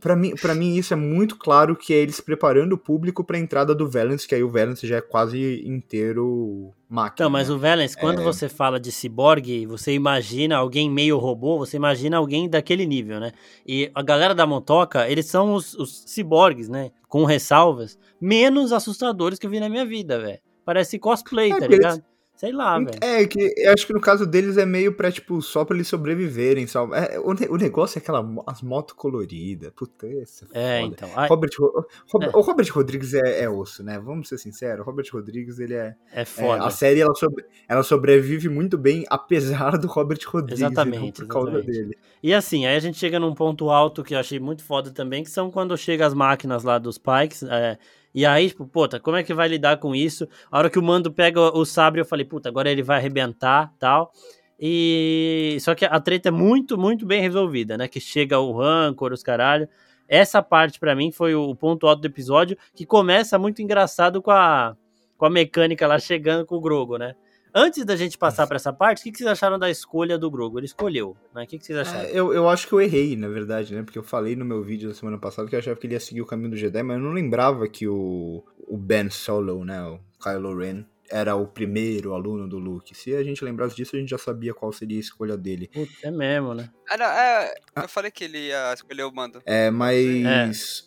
Speaker 2: Pra mim, pra mim, isso é muito claro que é eles preparando o público pra entrada do Valence, que aí o Valence já é quase inteiro máquina.
Speaker 1: Então, mas o Valence, quando
Speaker 2: É.
Speaker 1: você fala de ciborgue, você imagina alguém meio robô, você imagina alguém daquele nível, né? E a galera da Motoca, eles são os, os ciborgues, né? Com ressalvas, menos assustadores que eu vi na minha vida, velho. Parece cosplay,
Speaker 2: É,
Speaker 1: tá ligado? Sei lá, velho.
Speaker 2: É, que eu acho que no caso deles é meio pra, tipo, só pra eles sobreviverem, sabe? É, o, ne- o negócio é aquela as motos coloridas. Puta, isso
Speaker 1: É,
Speaker 2: foda.
Speaker 1: então. Ai,
Speaker 2: Robert, Ro- Ro-
Speaker 1: É.
Speaker 2: O Robert Rodrigues é, é osso, né? Vamos ser sinceros. O Robert Rodrigues, ele é.
Speaker 1: é
Speaker 2: é,
Speaker 1: foda.
Speaker 2: a série ela, sobre- ela sobrevive muito bem, apesar do Robert Rodrigues. não
Speaker 1: Exatamente,
Speaker 2: por causa
Speaker 1: exatamente.
Speaker 2: dele.
Speaker 1: E assim, aí a gente chega num ponto alto que eu achei muito foda também, que são quando chega as máquinas lá dos Pikes. é, e aí, tipo, puta, como é que vai lidar com isso? A hora que o mando pega o sabre, eu falei, puta, agora ele vai arrebentar tal. E. Só que a treta é muito, muito bem resolvida, né? Que chega o Rancor, os caralho. Essa parte, pra mim, foi o ponto alto do episódio, que começa muito engraçado com a, com a mecânica lá chegando com o Grogo, né? Antes da gente passar pra essa parte, o que, que vocês acharam da escolha do Grogo? Ele escolheu, né? O que, que vocês acharam?
Speaker 2: É, eu, eu acho que eu errei, na verdade, né? Porque eu falei no meu vídeo da semana passada que eu achava que ele ia seguir o caminho do Jedi, mas eu não lembrava que o, o Ben Solo, né? O Kylo Ren, era o primeiro aluno do Luke. Se a gente lembrasse disso, a gente já sabia qual seria a escolha dele.
Speaker 1: Puta, é mesmo, né?
Speaker 3: Ah, não, é. Eu falei que ele ia escolher o mando.
Speaker 2: É, mas.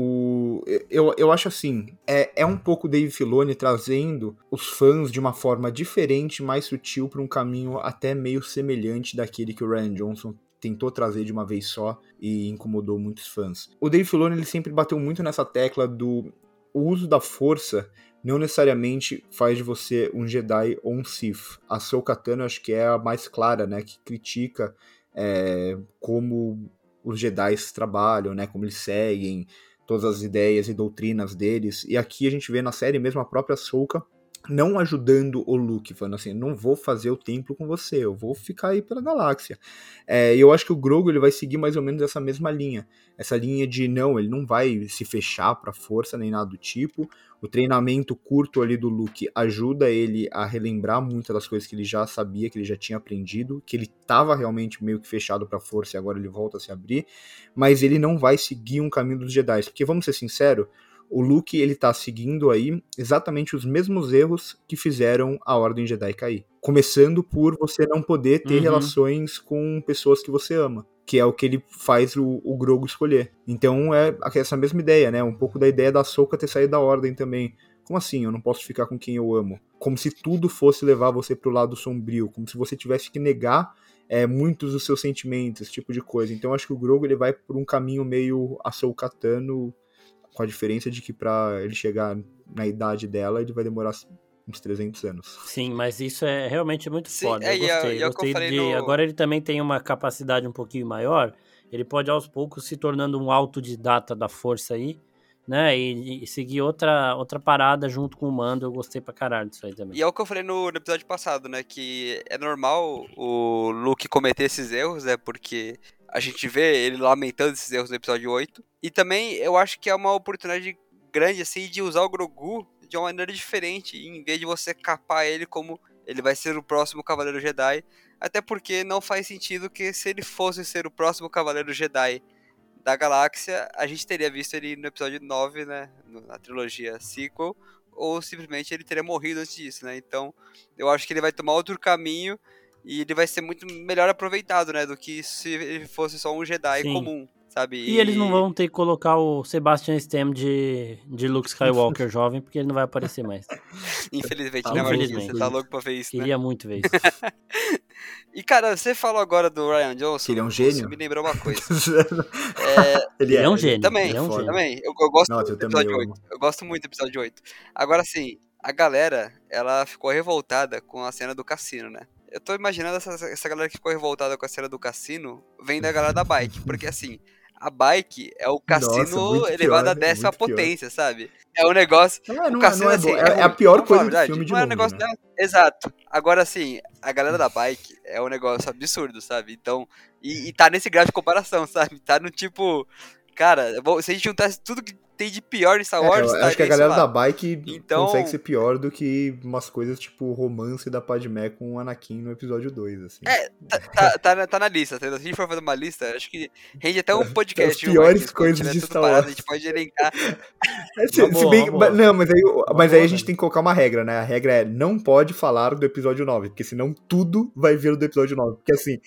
Speaker 2: O, eu, eu acho assim, é, é um pouco Dave Filoni trazendo os fãs de uma forma diferente, mais sutil, para um caminho até meio semelhante daquele que o Ryan Johnson tentou trazer de uma vez só e incomodou muitos fãs. O Dave Filoni ele sempre bateu muito nessa tecla do uso da força não necessariamente faz de você um Jedi ou um Sith. A Soul-Katana acho que é a mais clara, né, que critica é, como os Jedi trabalham, né, como eles seguem, todas as ideias e doutrinas deles. E aqui a gente vê na série mesmo a própria Soka não ajudando o Luke, falando assim, não vou fazer o templo com você, eu vou ficar aí pela galáxia. É, eu acho que o Grogu ele vai seguir mais ou menos essa mesma linha, essa linha de não, ele não vai se fechar para força nem nada do tipo. O treinamento curto ali do Luke ajuda ele a relembrar muitas das coisas que ele já sabia, que ele já tinha aprendido, que ele estava realmente meio que fechado para força e agora ele volta a se abrir, mas ele não vai seguir um caminho dos Jedi, porque vamos ser sinceros, o Luke ele tá seguindo aí exatamente os mesmos erros que fizeram a Ordem Jedi cair. Começando por você não poder ter uhum. relações com pessoas que você ama, que é o que ele faz o, o Grogu escolher. Então é essa mesma ideia, né? Um pouco da ideia da Soka ter saído da Ordem também. Como assim? Eu não posso ficar com quem eu amo? Como se tudo fosse levar você pro lado sombrio, como se você tivesse que negar é, muitos dos seus sentimentos, esse tipo de coisa. Então acho que o Grogu ele vai por um caminho meio Ahsoka-Tano com a diferença de que para ele chegar na idade dela, ele vai demorar uns 300 anos.
Speaker 1: Sim, mas isso é realmente muito Sim, foda. É, eu gostei. Eu, gostei de. No... Agora ele também tem uma capacidade um pouquinho maior. Ele pode aos poucos se tornando um autodidata da força aí, né? E, e, seguir outra, outra parada junto com o mando. Eu gostei pra caralho disso aí também.
Speaker 3: E é o que eu falei no, no episódio passado, né? Que é normal o Luke cometer esses erros, né? Porque a gente vê ele lamentando esses erros no episódio 8. E também eu acho que é uma oportunidade grande, assim, de usar o Grogu de uma maneira diferente, em vez de você capar ele como ele vai ser o próximo Cavaleiro Jedi. Até porque não faz sentido que se ele fosse ser o próximo Cavaleiro Jedi da galáxia, a gente teria visto ele no episódio 9, né, na trilogia sequel, ou simplesmente ele teria morrido antes disso, né? Então, eu acho que ele vai tomar outro caminho e ele vai ser muito melhor aproveitado, né? Do que se ele fosse só um Jedi Sim. comum, sabe?
Speaker 1: E... e... eles não vão ter que colocar o Sebastian Stem de, de Luke Skywalker (laughs) jovem, porque ele não vai aparecer mais.
Speaker 3: Infelizmente, ah, né, Infelizmente. Você tá louco pra ver isso,
Speaker 1: né? Queria
Speaker 3: né?
Speaker 1: muito ver isso. (laughs)
Speaker 3: e, cara, você falou agora do Ryan Johnson.
Speaker 2: Ele é um gênio. Você
Speaker 3: me lembrou uma coisa. (laughs)
Speaker 1: é... Ele, é, é, um gênio.
Speaker 3: Também,
Speaker 1: é um
Speaker 3: gênio. também. Eu, eu gosto Nossa, muito do episódio 8. Eu gosto muito do episódio 8. Agora, sim, a galera, ela ficou revoltada com a cena do cassino, né? Eu tô imaginando essa, essa galera que ficou revoltada com a cena do cassino vem da galera da bike. Porque assim, a bike é o cassino Nossa, elevado pior, a décima potência, pior. sabe? É um negócio.
Speaker 2: É, não, o cassino, não é, assim, é, é, a pior coisa do filme de
Speaker 3: não é um negócio, né? Exato. Agora, assim, a galera da bike é um negócio absurdo, sabe? Então. E, e tá nesse grau de comparação, (laughs) sabe? Tá no tipo. Cara, se a gente juntasse tudo que tem de pior em Star é, Wars.
Speaker 2: É, acho que a galera da bike então... consegue ser pior do que umas coisas tipo romance da Padmé com o Anakin no episódio 2, assim.
Speaker 3: É, tá, tá, tá, na, tá na lista, tá? Se a gente for fazer uma lista, acho que rende até um (laughs) podcast.
Speaker 2: As piores coisas de Star Wars.
Speaker 3: a gente pode elencar. (laughs)
Speaker 2: É, se, se bem, não, mas aí, mas aí a gente tem que colocar uma regra, né? A regra é não pode falar do episódio 9, porque senão tudo vai vir do episódio 9. Porque assim,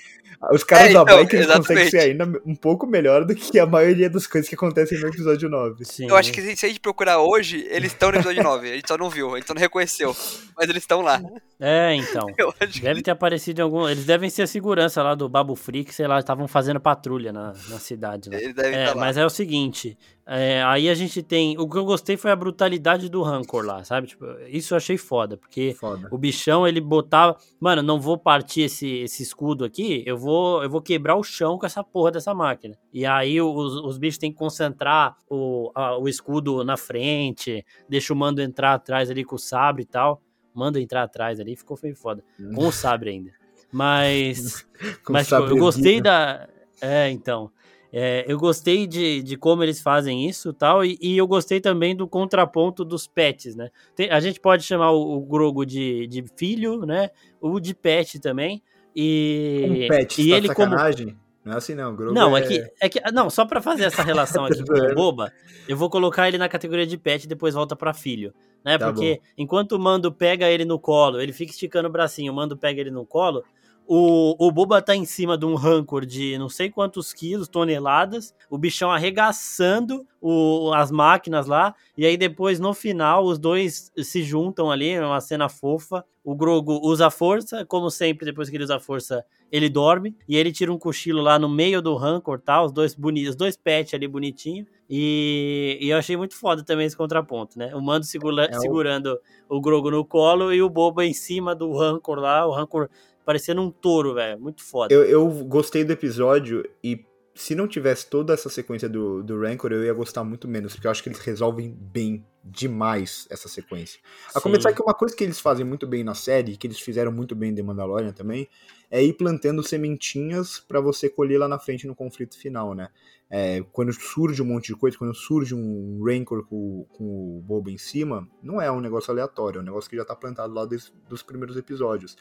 Speaker 2: os caras é, da então, bike eles conseguem ser ainda um pouco melhor do que a maioria das coisas que acontecem no episódio 9.
Speaker 3: Sim. Eu acho que se a gente procurar hoje, eles estão no episódio 9. A gente só não viu, a gente só não reconheceu. Mas eles estão lá.
Speaker 1: É, então. (laughs) Deve que... ter aparecido em algum. Eles devem ser a segurança lá do Babu Freak, sei lá, estavam fazendo patrulha na, na cidade. Lá. Eles devem é, estar lá. Mas é o seguinte: é, aí a gente tem. O que eu gostei foi a brutalidade do Rancor lá, sabe? Tipo, isso eu achei foda, porque foda. o bichão ele botava. Mano, não vou partir esse, esse escudo aqui, eu vou, eu vou quebrar o chão com essa porra dessa máquina. E aí os, os bichos têm que concentrar o, a, o escudo na frente, deixa o mando entrar atrás ali com o sabre e tal. Manda entrar atrás ali, ficou feio foda. Com o sabre ainda. Mas. (laughs) mas tipo, eu gostei da. É, então. É, eu gostei de, de como eles fazem isso tal, e, e eu gostei também do contraponto dos pets, né? Tem, a gente pode chamar o, o Grogo de, de filho, né? O de pet também. E,
Speaker 2: um pet,
Speaker 1: e
Speaker 2: tá
Speaker 1: ele
Speaker 2: sacanagem. como não é assim não, Grogu
Speaker 1: Não,
Speaker 2: é...
Speaker 1: é que, é que não, só para fazer essa relação aqui com boba, eu vou colocar ele na categoria de pet e depois volta para filho, né? Tá Porque bom. enquanto o Mando pega ele no colo, ele fica esticando o bracinho, o Mando pega ele no colo, O, o Boba tá em cima de um rancor de não sei quantos quilos, toneladas, o bichão arregaçando o, as máquinas lá, e aí depois no final os dois se juntam ali, é uma cena fofa. O Grogo usa a força, como sempre, depois que ele usa a força, ele dorme, e ele tira um cochilo lá no meio do rancor, tá? Os dois bonitos, os dois pets ali bonitinho. E, e, eu achei muito foda também esse contraponto, né? O Mando segura, é o... segurando o Grogo no colo e o Boba em cima do Rancor lá, o Rancor parecendo um touro, velho. Muito foda.
Speaker 2: Eu, eu gostei do episódio e se não tivesse toda essa sequência do, do Rancor, eu ia gostar muito menos, porque eu acho que eles resolvem bem demais essa sequência. A Sim. começar que uma coisa que eles fazem muito bem na série, que eles fizeram muito bem em The Mandalorian também, é ir plantando sementinhas para você colher lá na frente no conflito final, né? É, quando surge um monte de coisa, quando surge um Rancor com, com o Bobo em cima, não é um negócio aleatório, é um negócio que já tá plantado lá des, dos primeiros episódios.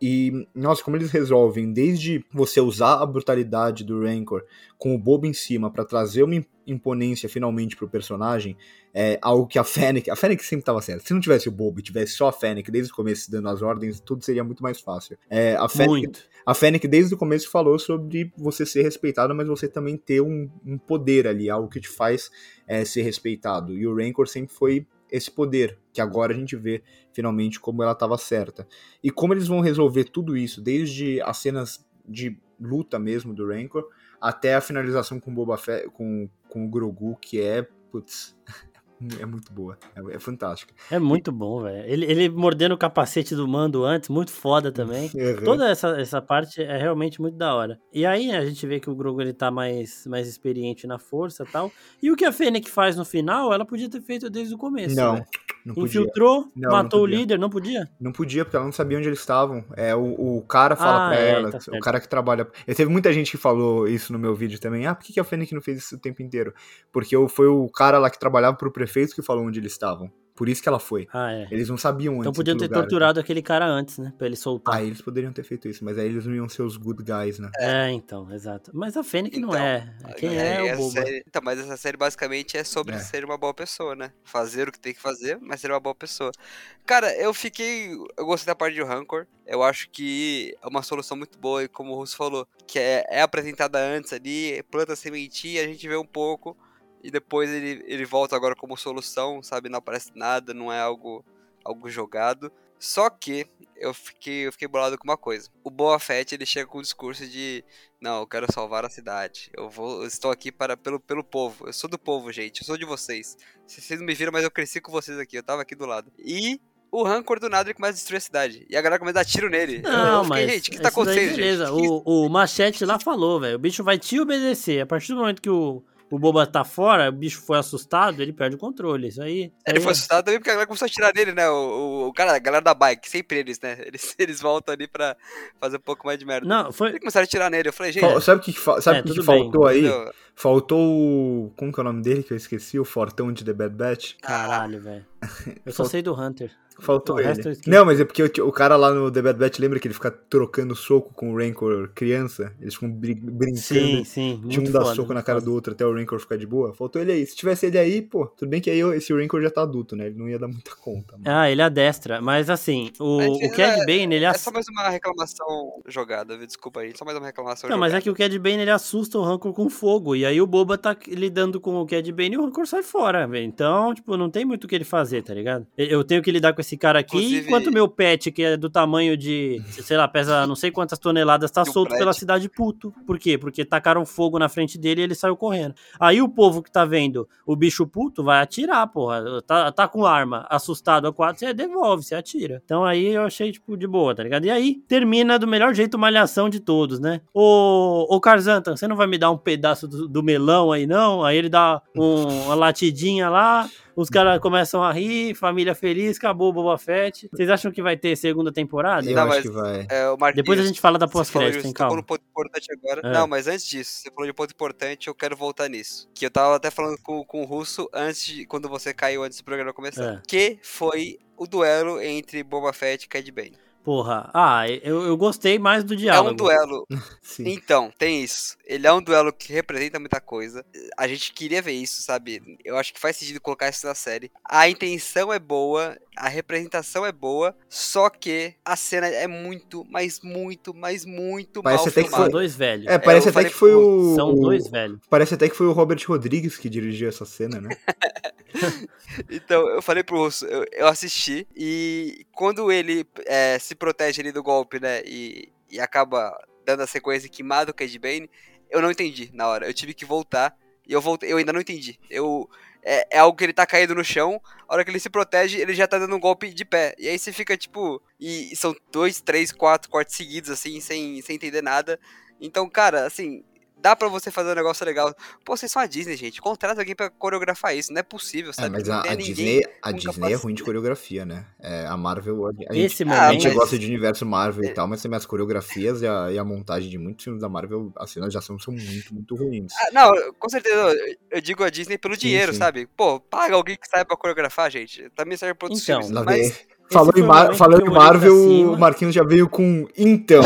Speaker 2: E, nossa, como eles resolvem, desde você usar a brutalidade do Rancor com o Bobo em cima para trazer uma imponência finalmente pro personagem, é algo que a Fennec, a Fennec sempre tava certa. Se não tivesse o Bobo e tivesse só a Fennec desde o começo dando as ordens, tudo seria muito mais fácil. É, a Fennec, muito. A Fennec desde o começo falou sobre você ser respeitado, mas você também ter um, um poder ali, algo que te faz é, ser respeitado. E o Rancor sempre foi esse poder, que agora a gente vê finalmente como ela estava certa. E como eles vão resolver tudo isso, desde as cenas de luta mesmo do Rancor, até a finalização com Boba Fett, com, com o Grogu, que é, putz, (laughs) é muito boa. É, é fantástica.
Speaker 1: É muito bom, velho. Ele, ele mordendo o capacete do mando antes, muito foda também. (laughs) Uhum. Toda essa, essa parte é realmente muito da hora. E aí a gente vê que o Grogu ele tá mais, mais experiente na força e tal. E o que a Fennec faz no final, ela podia ter feito desde o começo.
Speaker 2: Não. Né? Não
Speaker 1: Infiltrou, não, matou não o líder, não podia?
Speaker 2: Não podia, porque ela não sabia onde eles estavam. É, o, o cara fala ah, pra é, ela, tá o cara que trabalha. Eu teve muita gente que falou isso no meu vídeo também. Ah, por que, que a Fennec não fez isso o tempo inteiro? Porque foi o cara lá que trabalhava pro prefeito que falou onde eles estavam. Por isso que ela foi.
Speaker 1: Ah, é.
Speaker 2: Eles não sabiam
Speaker 1: antes. Então podiam ter lugar, torturado aquele cara antes, né? Pra ele soltar.
Speaker 2: Ah, eles poderiam ter feito isso, mas aí eles não iam ser os good guys, né?
Speaker 1: É, então, exato. Mas a Fennec então, não é. Quem é, é o bobo.
Speaker 3: Série... Então, mas essa série basicamente é sobre é. ser uma boa pessoa, né? Fazer o que tem que fazer, mas ser uma boa pessoa. Cara, eu fiquei. Eu gostei da parte de Rancor. Eu acho que é uma solução muito boa, e como o Russo falou, que é, é apresentada antes ali, planta sementinha, a gente vê um pouco e depois ele, ele volta agora como solução, sabe? Não aparece nada, não é algo, algo jogado. Só que eu fiquei, eu fiquei bolado com uma coisa. O Boa Fett ele chega com o discurso de não, eu quero salvar a cidade. Eu vou, eu estou aqui para pelo, pelo povo. Eu sou do povo, gente. Eu sou de vocês. Vocês não me viram, mas eu cresci com vocês aqui. Eu tava aqui do lado. E o Rancor do nada ele começa a destruir a cidade. E a galera começa a dar tiro nele.
Speaker 1: Não, fiquei, mas. Gente, o que tá acontecendo? beleza. Gente? O, o Machete lá falou, velho. O bicho vai te obedecer. A partir do momento que o, o Boba tá fora, o bicho foi assustado, ele perde o controle. Isso aí. Isso
Speaker 3: ele
Speaker 1: aí
Speaker 3: foi é... assustado também porque a galera começou a tirar nele, né? O, o, o, cara, a galera da bike, sempre eles, né? (laughs) Eles, eles voltam ali pra fazer um pouco mais de merda.
Speaker 1: Não, foi.
Speaker 3: Eles começaram a tirar nele. Eu falei, gente.
Speaker 2: Sabe o que, sabe é, que, que faltou aí? Entendeu? Faltou o. Como que é o nome dele que eu esqueci? O Fortão de The Bad Batch?
Speaker 1: Caralho, velho. Eu só sei do Hunter.
Speaker 2: Faltou o ele. Não, mas é porque o, o, cara lá no The Bad Batch lembra que ele fica trocando soco com o Rancor criança? Eles ficam brin brincando
Speaker 1: sim, sim,
Speaker 2: de um dar soco na cara foda. do outro até o Rancor ficar de boa. Faltou ele aí. Se tivesse ele aí, pô, tudo bem que aí esse Rancor já tá adulto, né? Ele não ia dar muita conta.
Speaker 1: Mano. Ah, ele adestra. Mas assim, o, o Cad é, Bane, ele...
Speaker 3: É só mais uma reclamação jogada, desculpa aí. Só mais uma reclamação
Speaker 1: Não,
Speaker 3: jogada.
Speaker 1: mas é que o Cad Bane, ele assusta o Rancor com fogo. E aí o Boba tá lidando com o Cad Bane e o Rancor sai fora, velho. Então, tipo, não tem muito o que ele fazer, tá ligado? Eu tenho que lidar com esse cara aqui Inclusive, enquanto meu pet, que é do tamanho de, (laughs) sei lá, pesa não sei quantas toneladas, tá solto pela cidade puto. Por quê? Porque tacaram fogo na frente dele e ele saiu correndo. Aí o povo que tá vendo o bicho puto vai atirar, porra. Tá, tá com arma, assustado a quatro, você devolve, você atira. Então aí eu achei, tipo, de boa, tá ligado? E aí termina do melhor jeito malhação de todos, né? Ô, ô Carzantan, você não vai me dar um pedaço do, do melão aí, não? Aí ele dá um, uma latidinha lá. Os caras começam a rir, família feliz, acabou o Boba Fett. Vocês acham que vai ter segunda temporada?
Speaker 2: Eu não, acho que vai.
Speaker 3: É,
Speaker 1: Depois a gente fala da pós-crédito, hein, calma.
Speaker 3: Um ponto importante agora. É. Não, mas antes disso, você falou de um ponto importante, eu quero voltar nisso. Que eu tava até falando com, com o Russo antes de, quando você caiu antes do programa começar. É. Que foi o duelo entre Boba Fett e Cad Bane.
Speaker 1: Porra, ah, eu, eu gostei mais do
Speaker 3: É
Speaker 1: diálogo.
Speaker 3: um duelo. (laughs)
Speaker 2: Sim.
Speaker 3: Então, tem isso. Ele é um duelo que representa muita coisa. A gente queria ver isso, sabe? Eu acho que faz sentido colocar isso na série. A intenção é boa, a representação é boa, só que a cena é muito, mas muito, mas muito
Speaker 2: Parece
Speaker 3: mal
Speaker 2: até que
Speaker 1: São
Speaker 3: filmada.
Speaker 1: dois velhos.
Speaker 2: É, parece
Speaker 3: eu
Speaker 2: até
Speaker 3: falei
Speaker 2: que foi o.
Speaker 1: São dois velhos.
Speaker 2: Parece até que foi o Robert Rodrigues que dirigiu essa cena, né? (laughs)
Speaker 3: Então, eu falei pro Russo, eu, eu assisti, e quando ele é, se protege ali do golpe, né, e, e acaba dando a sequência que mata o Cad Bane, eu não entendi na hora. Eu tive que voltar, e eu voltei, eu ainda não entendi. Eu, é, é algo que ele tá caído no chão, a hora que ele se protege, ele já tá dando um golpe de pé. E aí você fica, tipo, e, e são dois, três, quatro cortes seguidos, assim, sem, sem entender nada. Então, cara, assim... Dá pra você fazer um negócio legal. Pô, vocês são a Disney, gente. Contrata alguém pra coreografar isso. Não é possível,
Speaker 2: É,
Speaker 3: sabe?
Speaker 2: mas
Speaker 3: Não
Speaker 2: a, a Disney, a Disney é ruim de coreografia, né? É, a Marvel, a, a
Speaker 1: Esse
Speaker 2: gente,
Speaker 3: Ah,
Speaker 2: a gente
Speaker 1: momento.
Speaker 2: gosta de universo Marvel e tal, mas também as coreografias e a, e a montagem de muitos filmes da Marvel, as cenas de ação são muito, muito ruins.
Speaker 3: Ah, não, com certeza, eu- eu digo a Disney pelo
Speaker 2: Sim,
Speaker 3: dinheiro,
Speaker 2: sim.
Speaker 3: sabe? Pô, paga alguém que saiba coreografar, gente. Também serve pra outros
Speaker 1: Então,
Speaker 3: filmes. Mas,
Speaker 2: Falou em, Mar- falando em Marvel, o Marquinhos já veio com então.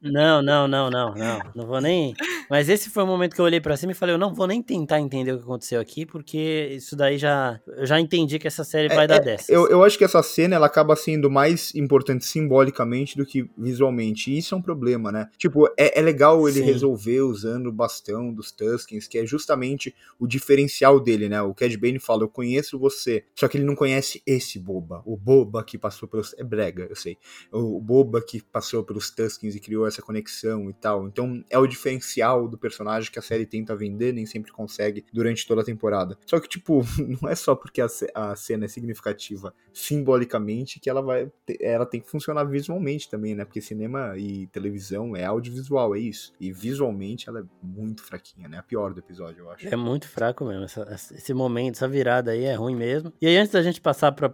Speaker 1: Não, não, não, não, não. Não vou nem. Mas esse foi o momento que eu olhei pra cima e falei, eu não vou nem tentar entender o que aconteceu aqui, porque isso daí já. Eu já entendi que essa série vai dar dessas.
Speaker 2: Eu, eu acho que essa cena ela acaba sendo mais importante simbolicamente do que visualmente. E isso é um problema, né? Tipo, é, é legal ele
Speaker 1: Sim.
Speaker 2: resolver usando o bastão dos Tuskens, que é justamente o diferencial dele, né? O Cad Bane fala, eu conheço você. Só que ele não conhece esse boba. O boba que passou pelos. É brega, eu sei. O boba que passou pelos Tuskens e criou essa conexão e tal. Então é o diferencial do personagem que a série tenta vender, nem sempre consegue durante toda a temporada. Só que, tipo, (laughs) não é só porque a, a cena é significativa simbolicamente que ela vai. Ela tem que funcionar visualmente também, né? Porque cinema e televisão é audiovisual, é isso. E visualmente ela é muito fraquinha, né? A pior do episódio, eu acho.
Speaker 1: É muito fraco mesmo. essa- esse momento, essa virada aí é ruim mesmo. E aí, antes da gente passar pra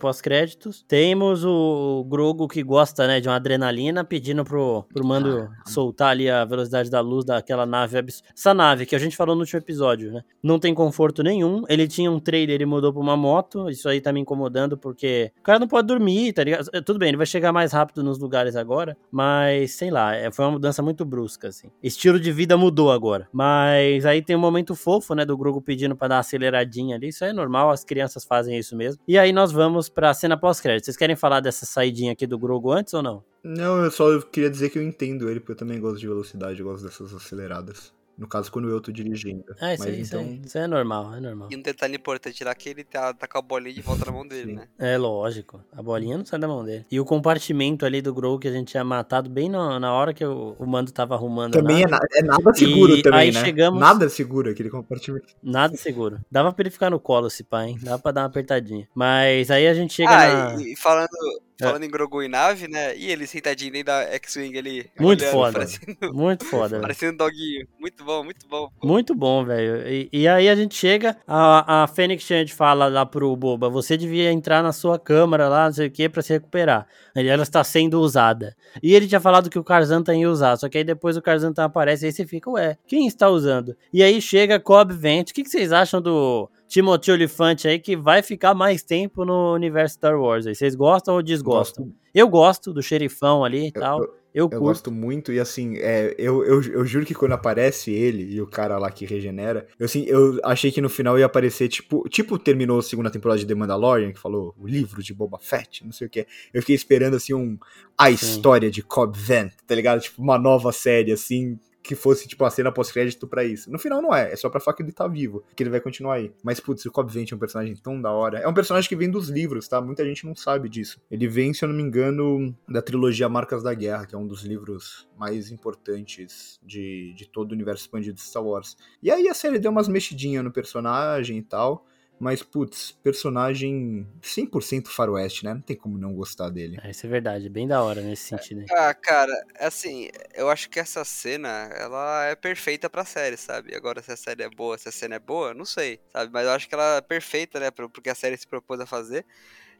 Speaker 1: pós-créditos, temos o Grogo que gosta, né, de uma adrenalina, pedindo pro, pro mando soltar ali a velocidade da luz daquela nave absurda. Essa nave que a gente falou no último episódio, né? Não tem conforto nenhum. Ele tinha um trailer e mudou pra uma moto. Isso aí tá me incomodando porque o cara não pode dormir, tá ligado? Tudo bem, ele vai chegar mais rápido nos lugares agora, mas sei lá, é- foi uma mudança muito brusca, assim. Estilo de vida mudou agora. Mas aí tem um momento fofo, né, do Grogu pedindo pra dar uma aceleradinha ali. Isso é normal, as crianças fazem isso mesmo. E aí nós vamos pra cena pós-crédito. Vocês querem falar dessa saidinha aqui do Grogu antes ou não?
Speaker 2: Não, eu só queria dizer que eu entendo ele, porque eu também gosto de velocidade, eu gosto dessas aceleradas. No caso, quando eu tô dirigindo.
Speaker 1: É, isso,
Speaker 2: Mas
Speaker 1: aí, isso,
Speaker 2: então.
Speaker 1: aí, isso aí é normal, é normal.
Speaker 3: e um detalhe importante lá que ele tá, tá com a bolinha de volta na mão dele,
Speaker 2: Sim.
Speaker 3: né?
Speaker 1: É lógico. A bolinha não sai da mão dele. E o compartimento ali do Grogu que a gente tinha matado bem no- na hora que o, o mando tava arrumando.
Speaker 2: Também é,
Speaker 1: nave.
Speaker 2: na- é nada seguro
Speaker 1: E
Speaker 2: também,
Speaker 1: aí
Speaker 2: né?
Speaker 1: chegamos-
Speaker 2: Nada seguro aquele compartimento.
Speaker 1: Nada seguro. Dava pra ele ficar no colo, esse pai, hein? Dava pra dar uma apertadinha. Mas aí a gente chega
Speaker 3: ah,
Speaker 1: na...
Speaker 3: e, e falando,
Speaker 1: É.
Speaker 3: falando em Grogu e nave, né? E ele sentadinho dentro da X-Wing ali.
Speaker 1: Muito
Speaker 3: olhando,
Speaker 1: foda.
Speaker 3: Parecendo, (laughs)
Speaker 1: Muito foda,
Speaker 3: parecendo um doguinho. Muito bom, muito bom. pô.
Speaker 1: Muito bom, velho. E, e aí a gente chega, a, a Fênix Chant fala lá pro Boba, você devia entrar na sua câmara lá, não sei o que, pra se recuperar. Ela está sendo usada. E ele tinha falado que o Karzantan ia usar, só que aí depois o Karzantan aparece e aí você fica, ué, quem está usando? E aí chega Cobb Vent, o que, que vocês acham do Timothy Olyphant aí, que vai ficar mais tempo no universo Star Wars aí? Vocês gostam ou desgostam?
Speaker 2: Gosto-
Speaker 1: Eu gosto do xerifão ali e tal,
Speaker 2: eu-
Speaker 1: eu,
Speaker 2: Eu gosto muito, e assim, é, eu, eu, eu juro que quando aparece ele e o cara lá que regenera, eu, assim, eu achei que no final ia aparecer, tipo, tipo terminou a segunda temporada de The Mandalorian, que falou o livro de Boba Fett, não sei o que. Eu fiquei esperando, assim, um, a
Speaker 1: Sim.
Speaker 2: história de Cobb Vanth, tá ligado? Tipo, uma nova série, assim, que fosse, tipo, a cena pós-crédito pra isso. No final não é, é só pra falar que ele tá vivo, que ele vai continuar aí. Mas, putz, o Cobb Vanth é um personagem tão da hora. É um personagem que vem dos livros, tá? Muita gente não sabe disso. Ele vem, se eu não me engano, da trilogia Marcas da Guerra, que é um dos livros mais importantes de, de todo o universo expandido de Star Wars. E aí a série deu umas mexidinhas no personagem e tal. Mas, putz, personagem 100% faroeste, né? Não tem como não gostar dele.
Speaker 1: É, isso é verdade, bem da hora nesse sentido aí.
Speaker 3: Ah, cara, assim, eu acho que essa cena, ela é perfeita pra série, sabe? Agora, se a série é boa, se a cena é boa, não sei, sabe? Mas eu acho que ela é perfeita, né, pro, pro que a série se propôs a fazer.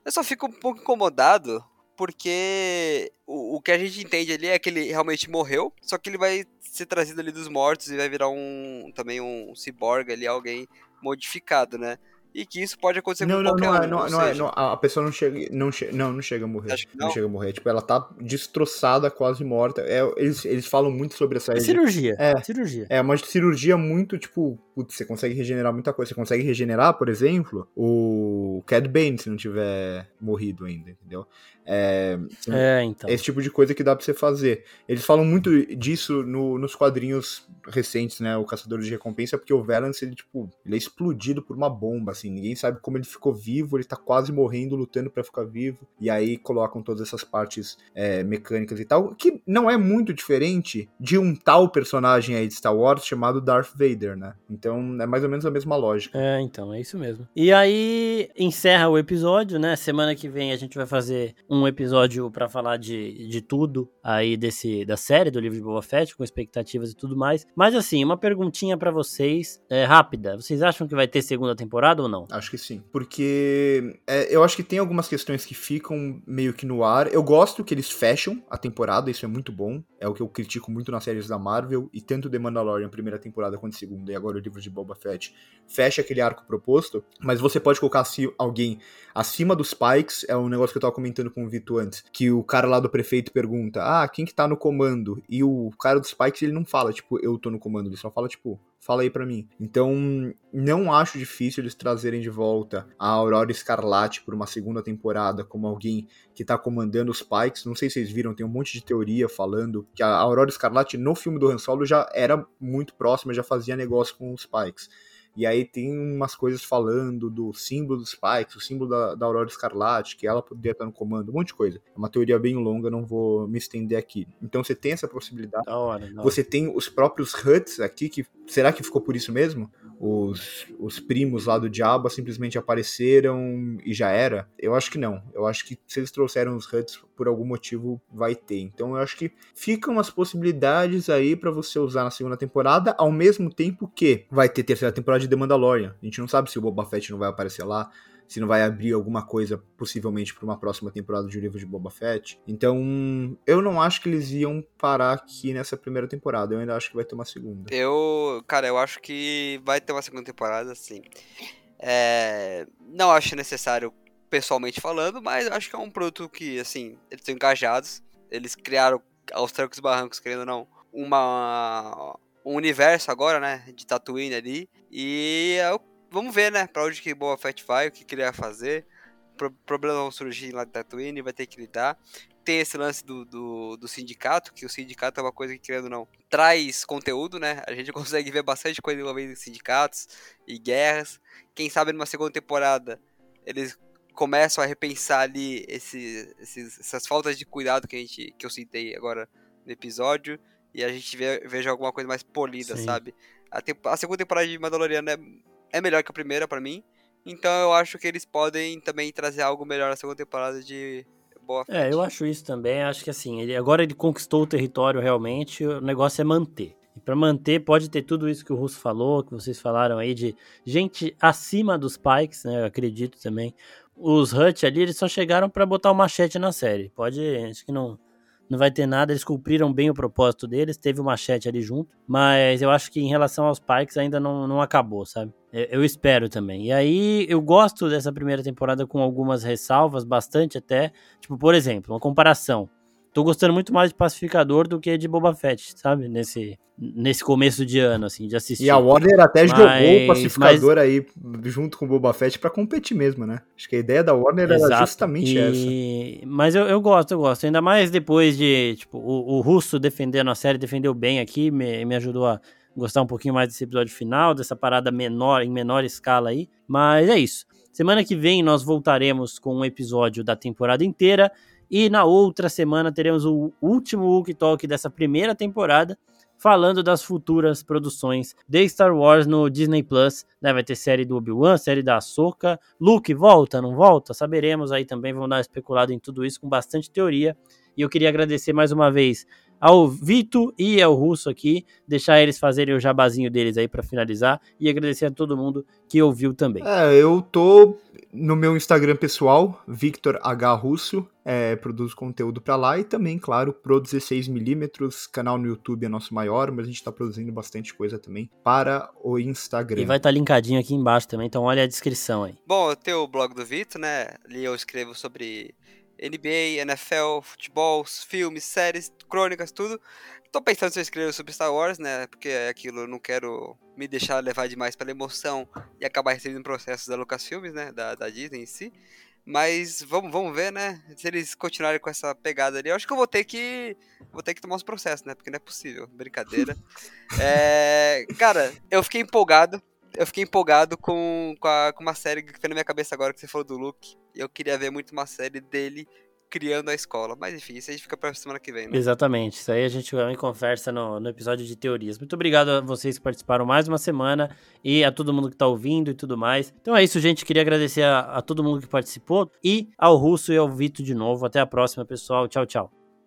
Speaker 3: Eu só fico um pouco incomodado, porque o, o que a gente entende ali é que ele realmente morreu, só que ele vai ser trazido ali dos mortos e vai virar um, também um ciborgue ali, alguém modificado, né? E que isso pode acontecer
Speaker 2: Não,
Speaker 3: com
Speaker 2: não,
Speaker 3: qualquer
Speaker 2: não, é,
Speaker 3: um.
Speaker 2: não,
Speaker 3: ou
Speaker 2: não, é,
Speaker 3: seja,
Speaker 2: não, a pessoa não chega, não, che, não, não chega a morrer. Não?
Speaker 3: não.
Speaker 2: chega a morrer. Tipo, ela tá destroçada, quase morta. É, eles, eles falam muito sobre essa
Speaker 1: É cirurgia.
Speaker 2: É.
Speaker 1: Cirurgia.
Speaker 2: É uma cirurgia muito, tipo, putz, você consegue regenerar muita coisa. Você consegue regenerar, por exemplo, o Cad Bane se não tiver morrido ainda, entendeu? É,
Speaker 1: É, então.
Speaker 2: esse tipo de coisa que dá pra você fazer. Eles falam muito disso no- nos quadrinhos recentes, né? O Caçador de Recompensa, porque o Valance, ele, tipo, ele é explodido por uma bomba, assim. Ninguém sabe como ele ficou vivo, ele tá quase morrendo, lutando pra ficar vivo. E aí colocam todas essas partes é, mecânicas e tal, que não é muito diferente de um tal personagem aí de Star Wars chamado Darth Vader, né? Então é mais ou menos a mesma lógica.
Speaker 1: É, então, é isso mesmo. E aí, encerra o episódio, né? Semana que vem a gente vai fazer um episódio pra falar de, de tudo aí desse da série do livro de Boba Fett, com expectativas e tudo mais. Mas assim, uma perguntinha pra vocês, é, rápida. Vocês acham que vai ter segunda temporada ou não?
Speaker 2: Acho que sim. Porque é, eu acho que tem algumas questões que ficam meio que no ar. Eu gosto que eles fecham a temporada, isso é muito bom. É o que eu critico muito nas séries da Marvel. E tanto The Mandalorian, primeira temporada, quanto segunda, e agora o livro de Boba Fett, fecha aquele arco proposto. Mas você pode colocar alguém acima dos Pikes, é um negócio que eu tava comentando com o Vitor antes. Que o cara lá do prefeito pergunta: Ah, quem que tá no comando? E o cara dos Pikes, ele não fala, tipo, eu tô no comando. Ele só fala, tipo, fala aí pra mim. Então, não acho difícil eles trazerem de volta a Aurora Escarlate por uma segunda temporada como alguém que tá comandando os Pikes. Não sei se vocês viram, tem um monte de teoria falando que a Aurora Escarlate no filme do Han Solo já era muito próxima, já fazia negócio com os Pikes. E aí tem umas coisas falando do símbolo dos Pikes, o símbolo da, da Aurora Escarlate, que ela poderia estar no comando, um monte de coisa. É uma teoria bem longa, não vou me estender aqui. Então você tem essa possibilidade.
Speaker 1: Da hora, da hora.
Speaker 2: Você tem os próprios Huts aqui, que será que ficou por isso mesmo? Os, os primos lá do Diabo simplesmente apareceram e já era? Eu acho que não. Eu acho que se eles trouxeram os Huts, por algum motivo vai ter. Então eu acho que ficam umas possibilidades aí pra você usar na segunda temporada, ao mesmo tempo que vai ter terceira temporada de The Mandalorian. A gente não sabe se o Boba Fett não vai aparecer lá se não vai abrir alguma coisa possivelmente para uma próxima temporada de O Livro de Boba Fett. Então, eu não acho que eles iam parar aqui nessa primeira temporada. Eu ainda acho que vai ter uma segunda.
Speaker 3: Eu, cara, eu acho que vai ter uma segunda temporada, sim. É, não acho necessário pessoalmente falando, mas acho que é um produto que, assim, eles estão engajados. Eles criaram aos trancos e barrancos, querendo ou não, uma um universo agora, né, de Tatooine ali. E eu- vamos ver, né, pra onde que Boba Fett vai, o que, que ele vai fazer. Pro, problemas vão surgir lá de Tatooine, vai ter que lidar. Tem esse lance do, do, do sindicato, que o sindicato é uma coisa que, querendo ou não, traz conteúdo, né? A gente (laughs) consegue ver bastante coisa envolvendo sindicatos e guerras. Quem sabe numa segunda temporada eles começam a repensar ali esse, esses, essas faltas de cuidado que, a gente, que eu citei agora no episódio. E a gente veja alguma coisa mais polida,
Speaker 1: Sim.
Speaker 3: sabe? A, a segunda temporada de Mandaloriano é, é melhor que a primeira pra mim. Então eu acho que eles podem também trazer algo melhor na segunda temporada de Boa Fett.
Speaker 1: É, eu acho isso também. Acho que assim, ele, agora ele conquistou o território realmente, o negócio é manter. E pra manter, pode ter tudo isso que o Russo falou, que vocês falaram aí, de gente acima dos Pikes, né? Eu acredito também. Os Hut ali, eles só chegaram pra botar o machete na série. Pode, acho que não, não vai ter nada. Eles cumpriram bem o propósito deles, teve o machete ali junto. Mas eu acho que em relação aos Pikes ainda não, não acabou, sabe? Eu espero também. E aí, eu gosto dessa primeira temporada com algumas ressalvas, bastante até. Tipo, por exemplo, uma comparação. Tô gostando muito mais de Pacificador do que de Boba Fett, sabe? Nesse, nesse começo de ano, assim, de assistir.
Speaker 2: E a Warner até
Speaker 1: Mas-
Speaker 2: jogou o pacificador aí junto com o Boba Fett pra competir mesmo, né? Acho que a ideia da Warner era
Speaker 1: Exato.
Speaker 2: justamente essa.
Speaker 1: E- Mas eu, eu gosto, eu gosto. Ainda mais depois de, tipo, o, o Russo defendendo a série, defendeu bem aqui, me, me ajudou a gostar um pouquinho mais desse episódio final, dessa parada menor, em menor escala aí. Mas é isso. Semana que vem nós voltaremos com um episódio da temporada inteira. E na outra semana teremos o último Wookie Talk dessa primeira temporada, falando das futuras produções de Star Wars no Disney Plus. né? Vai ter série do Obi-Wan, série da Ahsoka. Luke volta, não volta? Saberemos aí também. Vamos dar uma especulada em tudo isso com bastante teoria. E eu queria agradecer mais uma vez ao Vito e ao Russo aqui, deixar eles fazerem o jabazinho deles aí para finalizar e agradecer a todo mundo que ouviu também.
Speaker 2: É, eu tô no meu Instagram pessoal, Victor H. Russo, é, produzo conteúdo para lá e também, claro, Pro 16mm, canal no YouTube é nosso maior, mas a gente tá produzindo bastante coisa também para o Instagram.
Speaker 1: E vai estar tá linkadinho aqui embaixo também, então olha a descrição aí.
Speaker 3: Bom, eu tenho o blog do Vitor, né? Ali eu escrevo sobre NBA, NFL, futebol, filmes, séries, crônicas, tudo. Tô pensando se eu escrevo sobre Star Wars, né? Porque é aquilo, eu não quero me deixar levar demais pela emoção e acabar recebendo processos da Lucasfilmes, né? Da, da Disney em si. Mas vamos, vamos ver, né? Se eles continuarem com essa pegada ali. Eu acho que eu vou ter que. Vou ter que tomar uns processos, né? Porque não é possível. Brincadeira. (laughs) é, cara, eu fiquei empolgado. Eu fiquei empolgado com, com, a, com uma série que foi na minha cabeça agora que você falou do Luke. Eu queria ver muito uma série dele criando a escola. Mas enfim, isso aí fica pra semana que vem, né?
Speaker 1: Exatamente. Isso aí a gente também conversa no, no episódio de teorias. Muito obrigado a vocês que participaram mais uma semana e a todo mundo que tá ouvindo e tudo mais. Então é isso, gente. Queria agradecer a, a todo mundo que participou e ao Russo e ao Vitor de novo. Até a próxima, pessoal. Tchau, tchau.